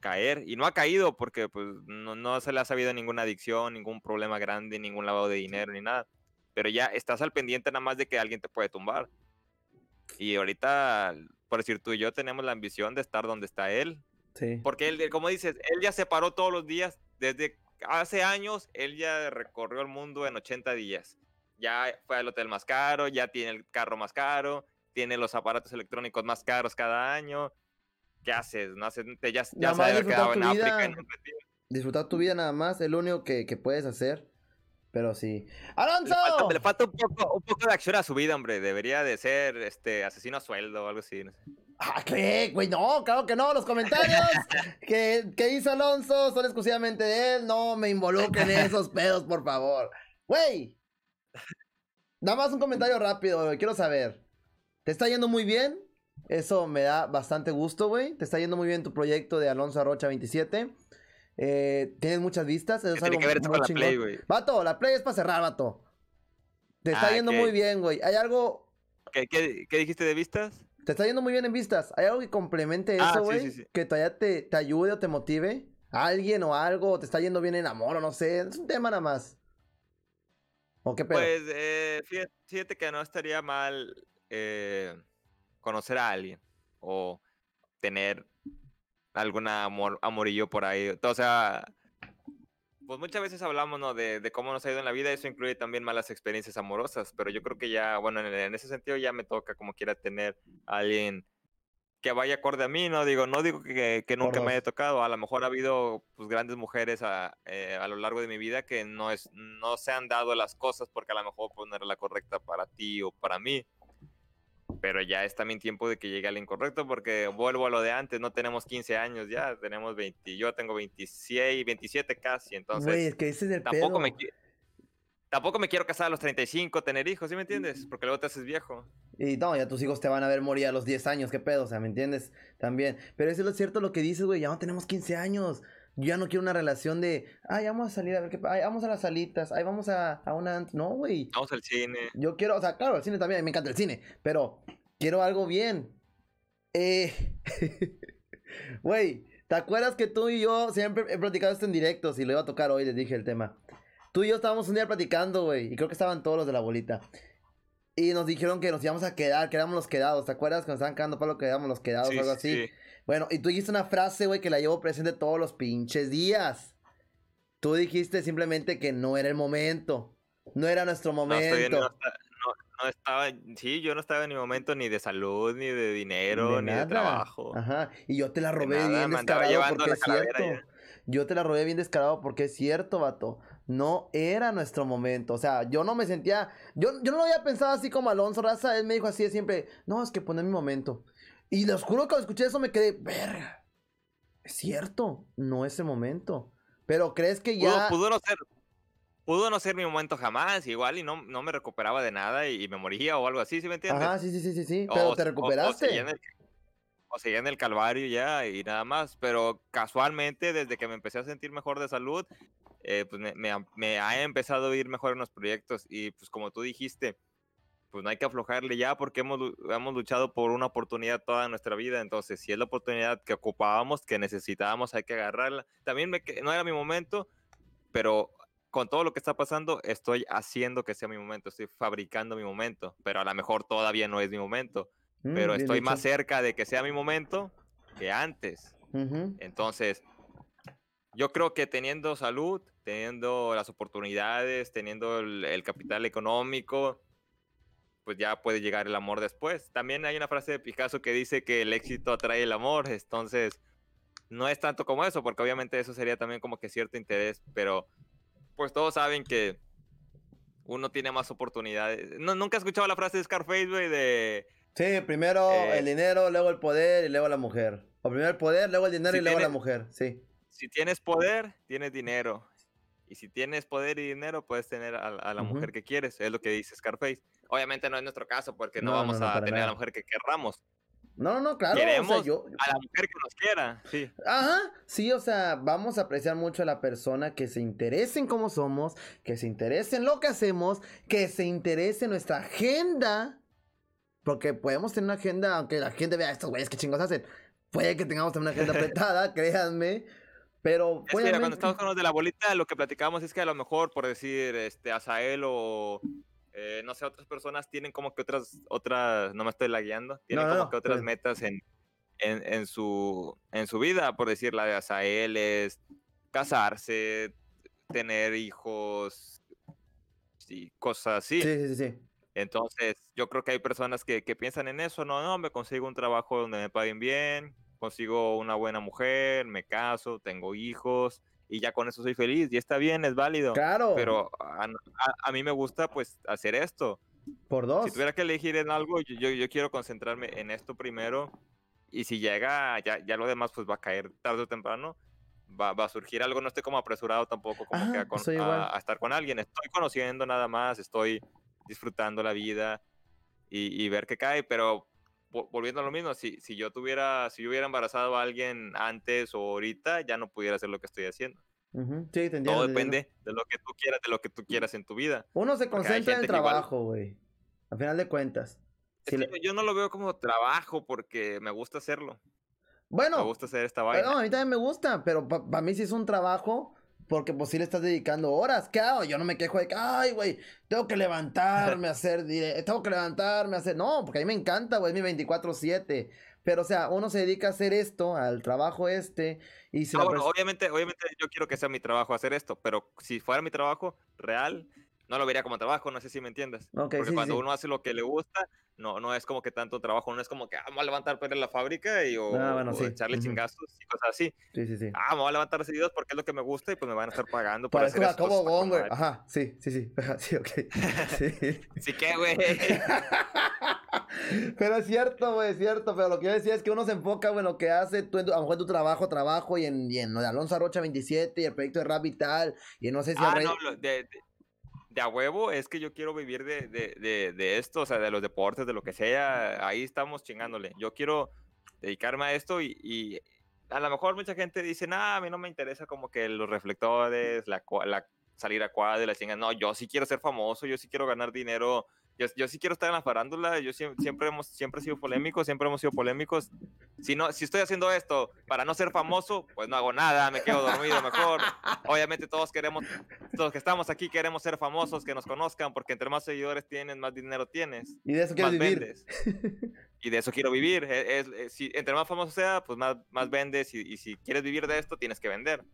Caer. Y no ha caído porque pues no, no se le ha sabido ninguna adicción, ningún problema grande, ningún lavado de dinero ni nada. Pero ya estás al pendiente nada más de que alguien te puede tumbar. Y ahorita, por decir tú y yo, tenemos la ambición de estar donde está él. Sí. Porque él, como dices, él ya se paró todos los días. Desde hace años, él ya recorrió el mundo en 80 días. Ya fue al hotel más caro, ya tiene el carro más caro, tiene los aparatos electrónicos más caros cada año. ¿Qué haces? No haces, te, ya, ya se haber quedado en disfrutar tu África vida. en un. Disfrutar tu vida nada más es lo único que, que puedes hacer. Pero sí. Le ¡Alonso! falta, le falta un, poco, un poco de acción a su vida, hombre. Debería de ser este asesino a sueldo o algo así. no sé. Ah, ¿qué? Güey, no, claro que no. Los comentarios *laughs* que, que hizo Alonso son exclusivamente de él. No me involucren en esos pedos, por favor. Güey. Nada más un comentario rápido, güey. Quiero saber. ¿Te está yendo muy bien? Eso me da bastante gusto, güey. Te está yendo muy bien tu proyecto de Alonso Arrocha 27. Eh, Tienes muchas vistas. Eso ¿Qué es tiene algo que ver muy con la. Play, güey? Vato, la play es para cerrar, vato. Te está Ah, yendo muy bien, güey. Hay algo. ¿Qué, qué, qué dijiste de vistas? Te está yendo muy bien en vistas. ¿Hay algo que complemente Ah, eso, sí, güey? sí, sí. Que todavía te, te ayude o te motive. ¿A alguien o algo. o Te está yendo bien en amor o no sé. Es un tema nada más. ¿O qué pedo? Pues eh, fíjate, fíjate que no estaría mal eh, conocer a alguien o tener algún amor, amorillo por ahí. O sea, pues muchas veces hablamos ¿no? de, de cómo nos ha ido en la vida, eso incluye también malas experiencias amorosas, pero yo creo que ya, bueno, en, en ese sentido ya me toca como quiera tener a alguien que vaya acorde a mí, no digo, no digo que, que nunca me haya tocado, a lo mejor ha habido pues, grandes mujeres a, eh, a, lo largo de mi vida que no, es, no se han dado las cosas porque a lo mejor pues, no era la correcta para ti o para mí, pero ya es también tiempo de que llegue al incorrecto porque vuelvo a lo de antes, no tenemos 15 años ya, tenemos 20, yo tengo 26, 27 casi, entonces... Güey, es que ese es el tampoco pedo. me Tampoco me quiero casar a los 35, tener hijos, ¿sí me entiendes? Porque luego te haces viejo. Y no, ya tus hijos te van a ver morir a los 10 años, qué pedo, o sea, ¿me entiendes? También. Pero eso es lo cierto lo que dices, güey, ya no tenemos 15 años. Yo ya no quiero una relación de, ay, vamos a salir a ver qué ay, vamos a las salitas, ay, vamos a, a una... No, güey. Vamos al cine. Yo quiero, o sea, claro, el cine también, me encanta el cine, pero quiero algo bien. Eh... *laughs* Güey, ¿te acuerdas que tú y yo siempre he platicado esto en directos y lo iba a tocar hoy, les dije el tema? Tú y yo estábamos un día platicando, güey, y creo que estaban todos los de la bolita. Y nos dijeron que nos íbamos a quedar, que éramos los quedados. ¿Te acuerdas que nos estaban quedando para lo que éramos los quedados o algo así? Sí. Bueno, y tú dijiste una frase, güey, que la llevo presente todos los pinches días. Tú dijiste simplemente que no era el momento. No era nuestro momento. No, no, no, estaba, sí, yo no estaba en mi momento ni de salud, ni de dinero, de ni nada. de trabajo. Ajá, y yo te la robé bien descarado porque es cierto. Ya. Yo te la robé bien descarado porque es cierto, vato no era nuestro momento. O sea, yo no me sentía. Yo, yo no lo había pensado así como Alonso Raza. Él me dijo así de siempre: No, es que poner mi momento. Y les juro que cuando escuché eso me quedé, verga. Es cierto, no es el momento. Pero crees que ya. Pudo, pudo no ser. Pudo no ser mi momento jamás, igual, y no, no me recuperaba de nada y, y me moría o algo así, ¿sí me entiendes? Ajá, sí, sí, sí, sí, sí. Pero o, te recuperaste. O, o, seguía en el, o seguía en el calvario ya y nada más. Pero casualmente, desde que me empecé a sentir mejor de salud, eh, pues me, me, me, ha empezado a ir mejor en los proyectos y pues como tú dijiste, pues no hay que aflojarle ya porque hemos, hemos luchado por una oportunidad toda nuestra vida, entonces si es la oportunidad que ocupábamos, que necesitábamos, hay que agarrarla. También me, no era mi momento, pero con todo lo que está pasando, estoy haciendo que sea mi momento, estoy fabricando mi momento, pero a lo mejor todavía no es mi momento, mm, pero estoy más cerca de que sea mi momento que antes. Uh -huh. Entonces, yo creo que teniendo salud, teniendo las oportunidades, teniendo el, el, capital económico, pues ya puede llegar el amor después. También hay una frase de Picasso que dice que el éxito atrae el amor, entonces no es tanto como eso, porque obviamente eso sería también como que cierto interés, pero pues todos saben que uno tiene más oportunidades. No, Nunca he escuchado la frase de Scarface, güey, de... Sí, primero eh, el dinero, luego el poder y luego la mujer. O primero el poder, luego el dinero si y luego la mujer, sí. Si tienes poder, tienes dinero. Y si tienes poder y dinero, puedes tener a, a la uh -huh. mujer que quieres. Es lo que dice Scarface. Obviamente no es nuestro caso porque no, no vamos no, no, a tener nada. a la mujer que querramos. No, no, claro. Queremos o sea, yo... a la mujer que nos quiera, sí. Ajá, sí, o sea, vamos a apreciar mucho a la persona que se interese en cómo somos, que se interese en lo que hacemos, que se interese en nuestra agenda. Porque podemos tener una agenda, aunque la gente vea estos güeyes que chingos hacen. Puede que tengamos una agenda *laughs* apretada, créanme. Pero es que cuando estamos con los de la bolita, lo que platicamos es que a lo mejor, por decir, este, Azael o eh, no sé, otras personas tienen como que otras, otras, no me estoy lagueando, tienen no, como no, que otras metas en, en, en, su, en su vida, por decir, la de Azael es casarse, tener hijos y cosas así. Sí, sí, sí. Entonces, yo creo que hay personas que, que piensan en eso, no, no, me consigo un trabajo donde me paguen bien, consigo una buena mujer, me caso, tengo hijos y ya con eso soy feliz y está bien, es válido. Claro. Pero a, a, a mí me gusta pues hacer esto. Por dos. Si tuviera que elegir en algo, yo, yo, yo, quiero concentrarme en esto primero y si llega, ya, ya lo demás pues va a caer tarde o temprano. Va, va a surgir algo, no estoy como apresurado tampoco como ah, que a, con, a, a, estar con alguien. Estoy conociendo nada más, estoy disfrutando la vida y, y ver qué cae, pero volviendo a lo mismo, si, si yo tuviera, si yo hubiera embarazado a alguien antes o ahorita, ya no pudiera hacer lo que estoy haciendo. Uh -huh. sí, te entiendo, Todo te depende de lo que tú quieras, de lo que tú quieras en tu vida. Uno se concentra en el trabajo, güey. Al final de cuentas. Si le... Yo no lo veo como trabajo porque me gusta hacerlo. Bueno, me gusta hacer esta vaina. No, a mí también me gusta, pero para pa mí sí es un trabajo porque pues sí le estás dedicando horas. ¿Qué hago? Yo no me quejo de que, ay, güey, tengo que levantarme a hacer, tengo que levantarme a hacer. No, porque a mí me encanta, güey, es mi 24-7. Pero, o sea, uno se dedica a hacer esto, al trabajo este, y se no, bueno, obviamente, obviamente yo quiero que sea mi trabajo hacer esto, pero si fuera mi trabajo real, no lo vería como trabajo, no sé si me entiendes. Okay, Porque sí, cuando sí. uno hace lo que le gusta, no, no es como que tanto trabajo, no es como que ah, vamos a levantar en la fábrica y o, Ah, bueno, o sí. echarle chingazos y cosas así. Sí, sí, sí. Ah, me voy a levantar seguidos porque es lo que me gusta y pues me van a estar pagando Parezco hacer esto. Con Gon, güey. Ajá, sí, sí, sí. Ajá, *laughs* sí, ok. Sí. *laughs* Sí que, güey. *laughs* Pero es cierto, güey, es cierto. Pero lo que yo decía es que uno se enfoca, güey, en lo que hace, tú, a lo mejor en tu trabajo, trabajo, y en, y en lo de Alonso Arrocha 27, y el proyecto de Rap y tal, y no sé si Ah, rey- no, de, de, de a huevo es que yo quiero vivir de, de, de, de esto, o sea, de los deportes, de lo que sea. Ahí estamos chingándole. Yo quiero dedicarme a esto y, a lo mejor mucha gente dice, nah, a mí no me interesa como que los reflectores, la, la salir a cuadra la chinga. No, yo sí quiero ser famoso, yo sí quiero ganar dinero. Yo, yo sí quiero estar en la farándula, yo siempre, siempre hemos siempre he sido polémico, siempre hemos sido polémicos. Si no, si estoy haciendo esto para no ser famoso, pues no hago nada, me quedo dormido mejor. Obviamente todos queremos, todos que estamos aquí queremos ser famosos, que nos conozcan, porque entre más seguidores tienes, más dinero tienes, Y de eso quieres vivir. vendes. Y de eso quiero vivir. e- Es, es- si, entre más famoso sea, pues más, más vendes. Y, y si quieres vivir de esto, tienes que vender.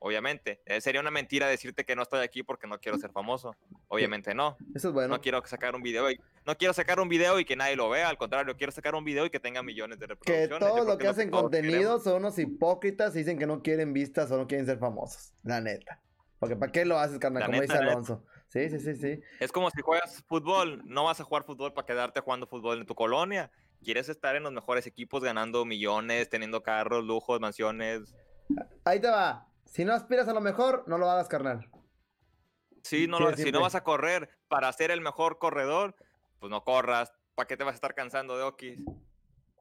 Obviamente. Eh, sería una mentira decirte que no estoy aquí porque no quiero ser famoso. Obviamente no. Eso es bueno. No quiero sacar un video y no quiero sacar un video y que nadie lo vea. Al contrario, quiero sacar un video y que tenga millones de que reproducciones. Todos creo los que es hacen contenido queremos. son unos hipócritas y dicen que no quieren vistas o no quieren ser famosos. La neta. Porque ¿para qué lo haces, carnal? La Como neta, dice neta. Alonso. Sí, sí, sí, sí. Es como si juegas fútbol, no vas a jugar fútbol para quedarte jugando fútbol en tu colonia. Quieres estar en los mejores equipos ganando millones, teniendo carros, lujos, mansiones. Ahí te va. Si no aspiras a lo mejor, no lo hagas, carnal. Sí, no lo- si no vas a correr para ser el mejor corredor, pues no corras. ¿Para qué te vas a estar cansando de okis?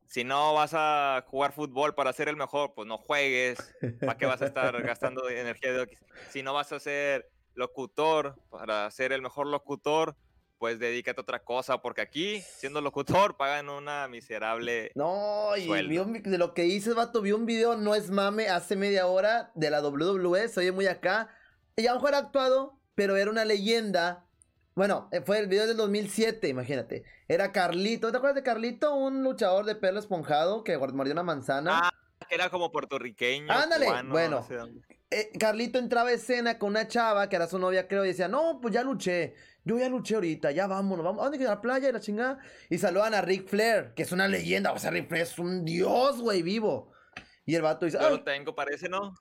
Si no vas a jugar fútbol para ser el mejor, pues no juegues. ¿Para qué vas a estar *laughs* gastando energía de okis? Si no vas a ser locutor para ser el mejor locutor, pues dedícate a otra cosa, porque aquí, siendo locutor, pagan una miserable... No, y vi un- de lo que dices, vato, vi un video, no es mame, hace media hora de la WWE, se oye muy acá. Y a lo mejor ha actuado, pero era una leyenda. Bueno, eh, fue el video del 2007, imagínate. Era Carlito, ¿te acuerdas de Carlito? Un luchador de pelo esponjado que mordió una manzana. Ah, que era como puertorriqueño. Ándale, cubano, bueno. no sé dónde. Eh, Carlito entraba a escena con una chava que era su novia, creo, y decía, no, pues ya luché. Yo ya luché ahorita, ya vámonos, vamos. ¿A dónde queda la playa y la chingada? Y saludan a Ric Flair, que es una leyenda. O sea, Ric Flair es un dios, güey, vivo. Y el vato dice, Yo lo tengo, parece, ¿no?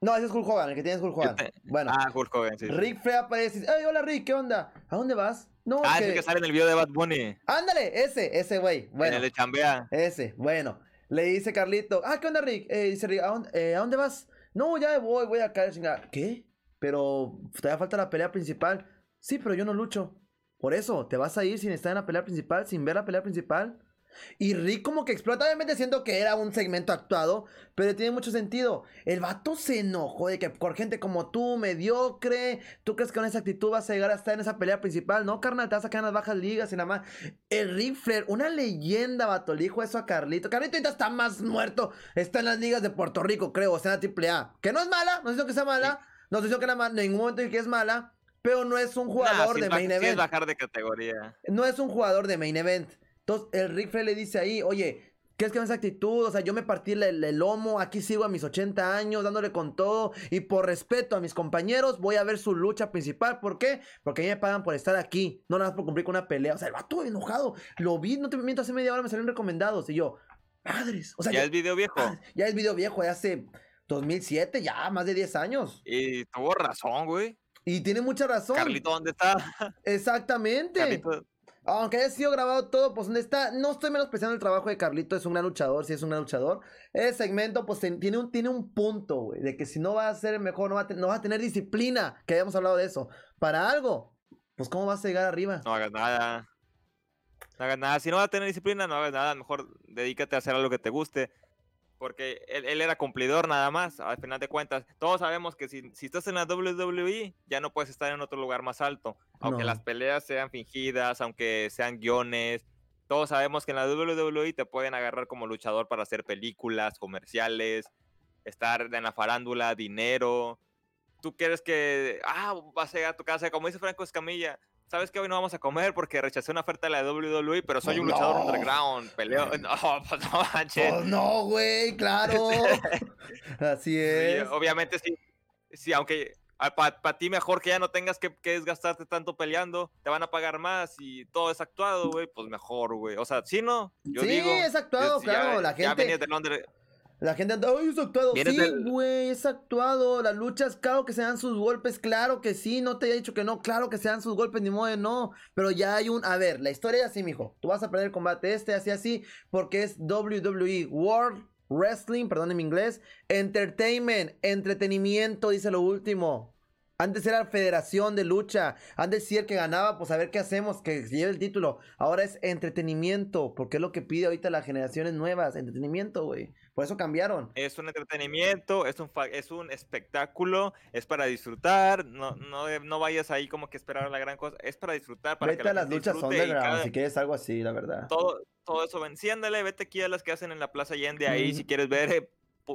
no, ese es Hulk Hogan, el que tiene es Hulk Hogan. te- Bueno, Ah, Hulk Hogan, sí. sí. Ric Flair aparece y dice, ay, hola Rick, ¿qué onda? ¿A dónde vas? No, Ah, que... es el que sale en el video de Bad Bunny. Ándale, ese, ese güey. Bueno. En el de Chambea. Ese, bueno. Le dice Carlito, ah, ¿qué onda, Rick? Eh, dice Rick, ¿a dónde, eh, ¿a dónde vas? No, ya voy, voy acá, chingada. ¿Qué? Pero todavía falta la pelea principal. Sí, pero yo no lucho. Por eso, ¿te vas a ir sin estar en la pelea principal, sin ver la pelea principal? Y Rick como que explota, obviamente siento que era un segmento actuado, pero tiene mucho sentido. El vato se enojó de que por gente como tú, mediocre, tú crees que con esa actitud vas a llegar a estar en esa pelea principal. No, carnal, te vas a quedar en las bajas ligas y nada más. El Ric Flair, una leyenda, vato, le dijo eso a Carlito. Carlito ahorita está más muerto, está en las ligas de Puerto Rico, creo, o sea, en la AAA. Que no es mala, no sé que sea mala, no sé que en ningún momento dije que es mala, pero no es un jugador sí de main sí event bajar de categoría. no es un jugador de main event. Entonces, el Ric Flair le dice ahí, oye, ¿qué es que esa actitud? O sea, yo me partí el, el lomo, aquí sigo a mis 80 años, dándole con todo, y por respeto a mis compañeros, voy a ver su lucha principal. ¿Por qué? Porque a mí me pagan por estar aquí, no nada más por cumplir con una pelea. O sea, el vato enojado, lo vi, no te miento, hace media hora me salieron recomendados, y yo, madres, o sea, ya ya, es video viejo. ah, ya es video viejo de hace 2007, ya más de 10 años. Y tuvo razón, güey. Y tiene mucha razón. Carlito, ¿dónde está? *laughs* Exactamente. Carlito, Aunque haya sido grabado todo, pues está. No estoy menospreciando el trabajo de Carlito, es un gran luchador, sí es un gran luchador. El segmento, pues tiene un, tiene un punto, güey, de que si no va a ser mejor, no va a, te- no va a tener disciplina, que habíamos hablado de eso. Para algo, pues ¿cómo vas a llegar arriba? no hagas nada. No hagas nada. Si no vas a tener disciplina, no hagas nada. Mejor dedícate a hacer algo que te guste. Porque él, él era cumplidor nada más, al final de cuentas. Todos sabemos que si, si estás en la WWE, ya no puedes estar en otro lugar más alto. Aunque No. las peleas sean fingidas, aunque sean guiones. Todos sabemos que en la WWE te pueden agarrar como luchador para hacer películas, comerciales, estar en la farándula, dinero. Tú quieres que, ah, vas a llegar a tu casa, como dice Franco Escamilla, sabes que hoy no vamos a comer porque rechacé una oferta de la WWE, pero soy un luchador No. underground, peleo. No, *laughs* pues no manches. Pues no, güey, claro. *laughs* Así Sí, es. obviamente sí, sí, aunque para ti mejor que ya no tengas que, que, desgastarte tanto peleando, te van a pagar más y todo es actuado, güey, pues mejor, güey. O sea, sí, ¿no? Yo sí, es actuado, claro, la gente... Ya de Londres... La gente anda, ay, es actuado. Sí, güey, es actuado. Las luchas, claro que se dan sus golpes, claro que sí. No te he dicho que no, claro que se dan sus golpes, ni modo de no. Pero ya hay un. A ver, la historia es así, mijo. Tú vas a perder el combate este, así, así, porque es WWE World Wrestling, perdón mi inglés. Entertainment, entretenimiento, dice lo último. Antes era federación de lucha. Antes sí el que ganaba, pues a ver qué hacemos, que lleve el título. Ahora es entretenimiento, porque es lo que pide ahorita las generaciones nuevas. Entretenimiento, güey. Por eso cambiaron. Es un entretenimiento, es un, es un espectáculo, es para disfrutar. No, no, no vayas ahí como que esperar la gran cosa. Es para disfrutar. Para vete que a las luchas underground, si quieres algo así, la verdad. Todo, todo eso, venciéndole, vete aquí a las que hacen en la Plaza Allende ahí, si quieres ver eh,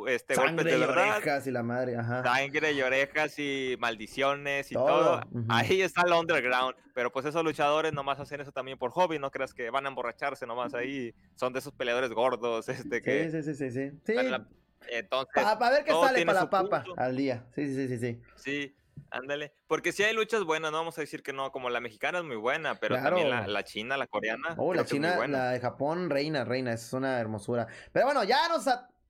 este, golpes de verdad. orejas y la madre, ajá. Sangre y orejas y maldiciones y todo. Ahí está el underground. Pero pues esos luchadores nomás hacen eso también por hobby. No creas que van a emborracharse nomás ahí. Son de esos peleadores gordos. Este, que... Sí, sí, sí, sí. sí. Entonces. Para ver qué sale para la papa al día. Sí, sí, sí, sí. Sí. Ándale, porque si hay luchas buenas, no vamos a decir que no, como la mexicana es muy buena, pero también la, la, china, la coreana. Oh, la china, la de Japón, reina, reina, es una hermosura. Pero bueno, ya nos,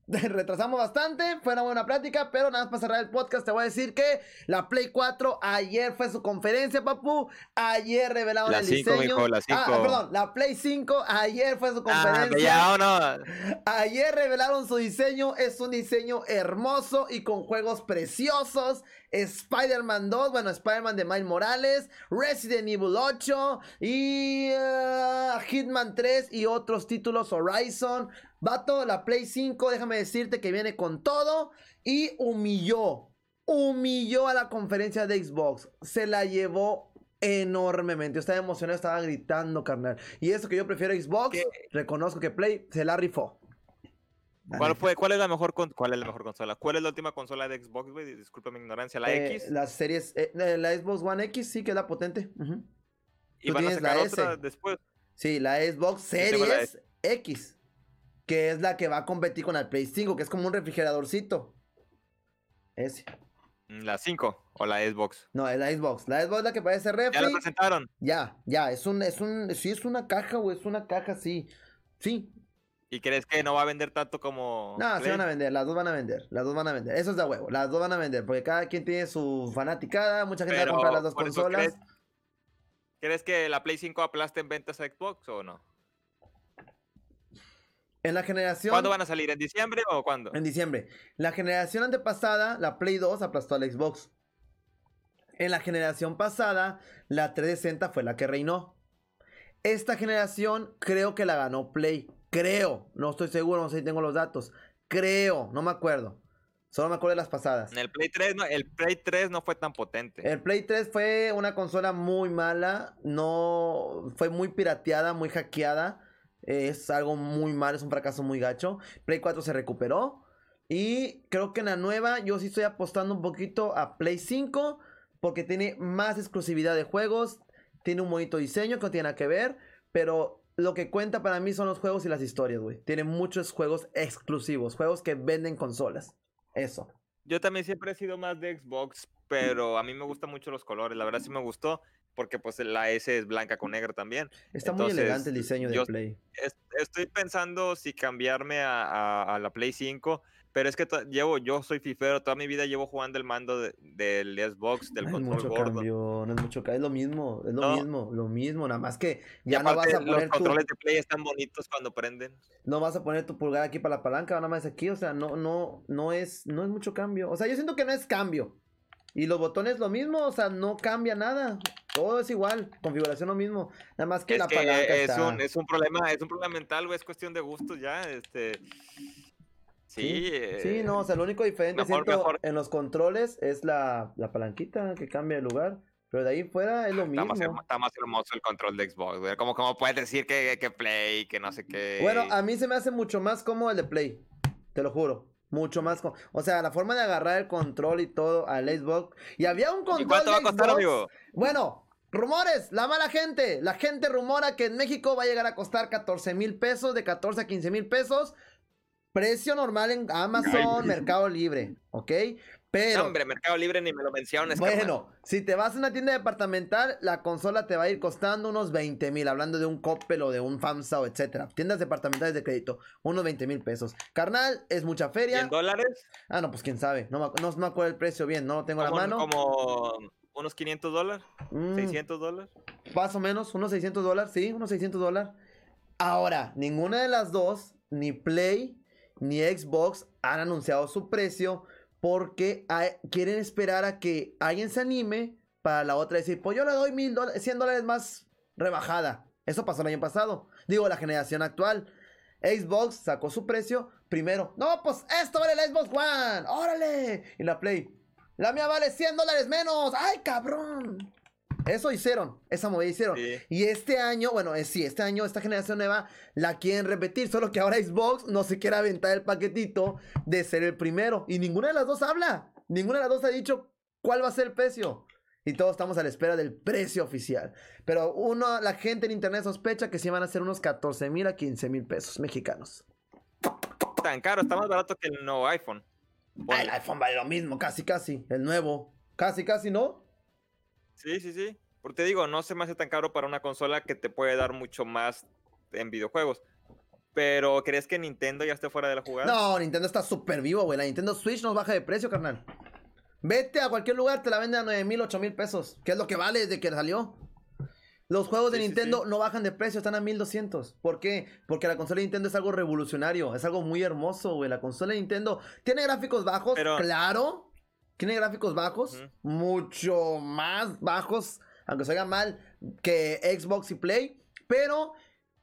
*laughs* retrasamos bastante, fue una buena plática, pero nada más para cerrar el podcast te voy a decir que la Play 4 ayer fue su conferencia, papu, ayer revelaron el diseño. la ah, perdón, la Play 5 ayer fue su ah, conferencia. Ayer revelaron su diseño, es un diseño hermoso y con juegos preciosos. Spider-Man 2, bueno, Spider-Man de Miles Morales, Resident Evil 8 y uh, Hitman 3 y otros títulos Horizon. Vato, la Play 5, déjame decirte que viene con todo y humilló, humilló a la conferencia de Xbox. Se la llevó enormemente. Yo estaba emocionado, estaba gritando, carnal. Y eso que yo prefiero Xbox, reconozco que Play se la rifó. ¿Cuál, fue, ¿Cuál, es la mejor ¿Cuál es la mejor consola? ¿Cuál es la última consola de Xbox, güey? Disculpa mi ignorancia. ¿La eh, X? Las series. Eh, la Xbox One X sí que es la potente. ¿Y van a sacar la otra después? Sí, la Xbox Series X que es la que va a competir con el Play 5, que es como un refrigeradorcito. Ese. Mm, ¿La 5 o la Xbox? No, es la Xbox. La Xbox es la que parece refri. ¿Ya la presentaron? Ya, ya, es un, es un, sí es una caja, güey, es una caja, sí. Sí. ¿Y crees que no va a vender tanto como No, sí van a vender, las dos van a vender, las dos van a vender. Eso es de huevo, las dos van a vender, porque cada quien tiene su fanaticada, mucha gente va a comprar las dos consolas. ¿crees, ¿Crees que la Play 5 aplaste en ventas a Xbox o no? En la generación. ¿Cuándo van a salir? ¿En diciembre o cuándo? En diciembre. La generación antepasada, la Play 2 aplastó al Xbox. En la generación pasada, la 360 fue la que reinó. Esta generación creo que la ganó Play. Creo. No estoy seguro, no sé si tengo los datos. Creo, no me acuerdo. Solo me acuerdo de las pasadas. el Play 3 no, el Play 3 no fue tan potente. El Play 3 fue una consola muy mala. No. Fue muy pirateada, muy hackeada. Es algo muy mal, es un fracaso muy gacho. Play 4 se recuperó. Y creo que en la nueva yo sí estoy apostando un poquito a Play 5 porque tiene más exclusividad de juegos, tiene un bonito diseño que no tiene nada que ver, pero lo que cuenta para mí son los juegos y las historias, güey. Tiene muchos juegos exclusivos, juegos que venden consolas. Eso. Yo también siempre he sido más de Xbox, pero a mí me gustan mucho los colores, la verdad sí me gustó porque pues la S es blanca con negro también. Está muy elegante el diseño de Play. estoy pensando si cambiarme a, la Play 5, pero es que llevo, yo soy fifero, toda mi vida llevo jugando el mando del Xbox, del no control es mucho gordo. Cambio, no es mucho cambio, es lo mismo, es lo mismo, lo mismo, nada más que ya no vas a poner los controles de Play están bonitos cuando prenden. No vas a poner tu pulgar aquí para la palanca, nada más aquí, o sea, no, no, no es, no es mucho cambio. O sea, yo siento que no es cambio. Y los botones lo mismo, o sea, no cambia nada. Todo es igual, configuración lo mismo. Nada más que la palanca es un es un problema, es un problema mental, güey, es cuestión de gustos ya, este Sí, sí, eh, no, o sea, lo único diferente siento en los controles es la, la palanquita que cambia de lugar. Pero de ahí fuera es lo mismo. Está más, hermoso el control de Xbox, güey. Como, como puedes decir que, que Play, que no sé qué. Bueno, a mí se me hace mucho más cómodo el de Play. Te lo juro. Mucho más. O sea, la forma de agarrar el control y todo al Xbox. Y había un control. ¿Y cuánto va a costar, amigo? Bueno, rumores. La mala gente. La gente rumora que en México va a llegar a costar 14 mil pesos, de 14 a 15 mil pesos. Precio normal en Amazon, Mercado Libre. ¿Ok? Pero, hombre, Mercado Libre ni me lo menciones. carnal. bueno, si te vas a una tienda departamental, la consola te va a ir costando unos 20 mil, hablando de un Coppel o de un FAMSA o etcétera. Tiendas departamentales de crédito, unos 20 mil pesos. Carnal, es mucha ¿Y feria. en dólares? Ah, no, pues quién sabe. No me, no me acuerdo el precio bien, no lo tengo a la mano. como unos 500 dólares, Mm, 600 dólares. Más o menos, unos 600 dólares, sí, unos 600 dólares. Ahora, ninguna de las dos, ni Play ni Xbox, han anunciado su precio porque hay- quieren esperar a que alguien se anime para la otra decir, pues yo le doy mil dólares, 100 dólares más rebajada. Eso pasó el año pasado. Digo, la generación actual. Xbox sacó su precio primero. No, pues esto vale la Xbox One. Órale. Y la Play. La mía vale 100 dólares menos. Ay, cabrón. Eso hicieron. Esa movida hicieron. Sí. Y este año, bueno, eh, sí, este año, esta generación nueva la quieren repetir. Solo que ahora Xbox no se quiere aventar el paquetito de ser el primero. Y ninguna de las dos habla. Ninguna de las dos ha dicho cuál va a ser el precio. Y todos estamos a la espera del precio oficial. Pero uno, la gente en internet sospecha que sí van a ser unos 14 mil a 15 mil pesos mexicanos. Tan caro, está más barato que el nuevo iPhone. Ah, Ponle. el iPhone vale lo mismo, casi, casi. El nuevo. Casi, casi, ¿no? Sí, sí, sí. Porque te digo, no se me hace tan caro para una consola que te puede dar mucho más en videojuegos. Pero ¿crees que Nintendo ya esté fuera de la jugada? No, Nintendo está súper vivo, güey. La Nintendo Switch nos baja de precio, carnal. Vete a cualquier lugar, te la venden a 9 mil, 8 mil pesos. Que es lo que vale desde que salió. Los juegos de Sí, sí, Nintendo sí. no bajan de precio, están a 1200. ¿Por qué? Porque la consola de Nintendo es algo revolucionario. Es algo muy hermoso, güey. La consola de Nintendo tiene gráficos bajos, Pero- claro. Tiene gráficos bajos, mucho más bajos, aunque se oiga mal, que Xbox y Play. Pero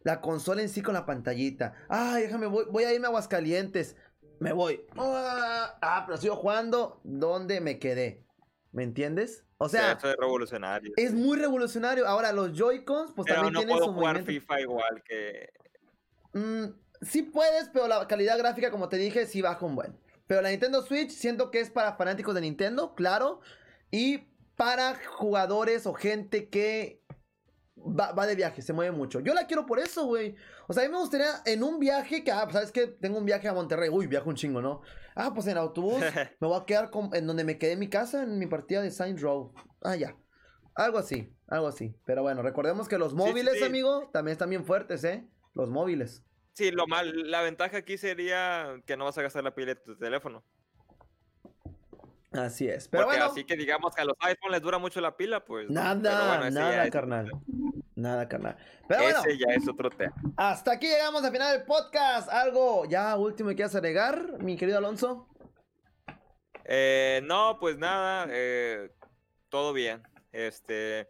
la consola en sí con la pantallita. Ay, déjame, voy, voy a irme a Aguascalientes. Me voy. Ah, ah, pero sigo jugando donde me quedé. ¿Me entiendes? O sea, eso es revolucionario. es muy revolucionario. Ahora, los Joy-Cons, pues Pero también no tienen puedo su jugar movimiento. FIFA igual que... Mm, sí puedes, pero la calidad gráfica, como te dije, sí baja un buen. Pero la Nintendo Switch siento que es para fanáticos de Nintendo, claro. Y para jugadores o gente que va, va de viaje, se mueve mucho. Yo la quiero por eso, güey. O sea, a mí me gustaría en un viaje que, ah, pues, ¿sabes que Tengo un viaje a Monterrey. Uy, viajo un chingo, ¿no? Ah, pues en autobús *laughs* me voy a quedar con- en donde me quedé en mi casa, en mi partida de Saints Row. Ah, ya. Algo así, algo así. Pero bueno, recordemos que los sí, móviles, sí. amigo, también están bien fuertes, ¿eh? Los móviles. Sí, lo mal, la ventaja aquí sería que no vas a gastar la pila de tu teléfono. Así es. Pero Porque bueno, así que digamos que a los iPhone les dura mucho la pila, pues. nada, bueno, nada, es- carnal. Nada, carnal. Pero bueno, Ese ya es otro tema. hasta aquí llegamos al final del podcast. Algo ya último que quieras agregar, mi querido Alonso. Eh, no, pues nada, eh, todo bien. Este,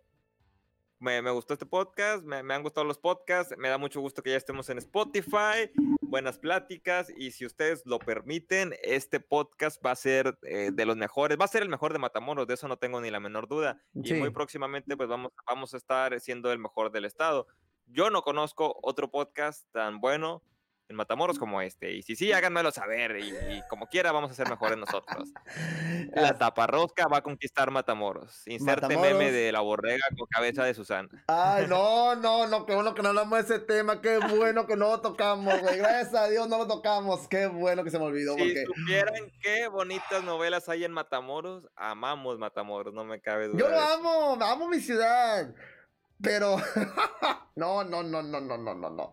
me, me gustó este podcast, me, me han gustado los podcasts, me da mucho gusto que ya estemos en Spotify, buenas pláticas y si ustedes lo permiten, este podcast va a ser eh, de los mejores, va a ser el mejor de Matamoros, de eso no tengo ni la menor duda. Y muy próximamente pues vamos, vamos a estar siendo el mejor del estado. Yo no conozco otro podcast tan bueno en Matamoros como este. Y si sí, háganmelo saber. Y, y como quiera, vamos a ser mejores nosotros. *laughs* La taparrosca va a conquistar Matamoros. Inserte meme de la borrega con cabeza de Susana. Ay, *laughs* no, no, no, qué bueno que no hablamos de ese tema, qué bueno que no lo tocamos, güey. Gracias a Dios no lo tocamos, qué bueno que se me olvidó, Si porque supieran qué bonitas novelas hay en Matamoros, amamos Matamoros, no me cabe duda. yo lo amo, amo mi ciudad. Pero. *laughs* no, no, no, no, no, no, no, no.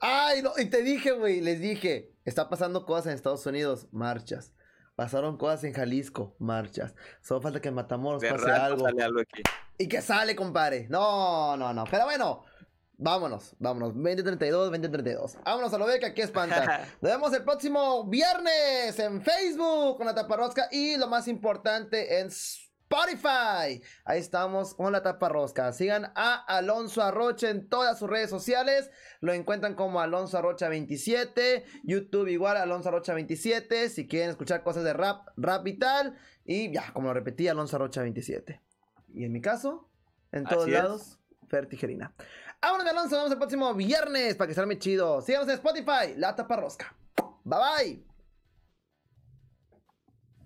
Ay, no. Y te dije, güey, les dije. Está pasando cosas en Estados Unidos, marchas. Pasaron cosas en Jalisco, marchas. Solo falta que en Matamoros pase algo. Sale algo. Y que sale, compadre. No, no, no. Pero bueno. Vámonos, vámonos. 2032, 2032. Vámonos a lo de que aquí espanta. *laughs* Nos vemos el próximo viernes en Facebook con la taparrosca y lo más importante en Spotify. Ahí estamos con la taparrosca. Sigan a Alonso Arrocha en todas sus redes sociales. Lo encuentran como Alonso Arrocha 27. YouTube igual Alonso Arrocha 27. Si quieren escuchar cosas de rap, rap y tal. Y ya, como lo repetí, Alonso Arrocha 27. Y en mi caso, en todos Así es. lados, Fer Tijerina. Vámonos, Alonso. Nos vemos el próximo viernes para que salga muy chido. Síganos en Spotify, La Taparrosca. Bye bye.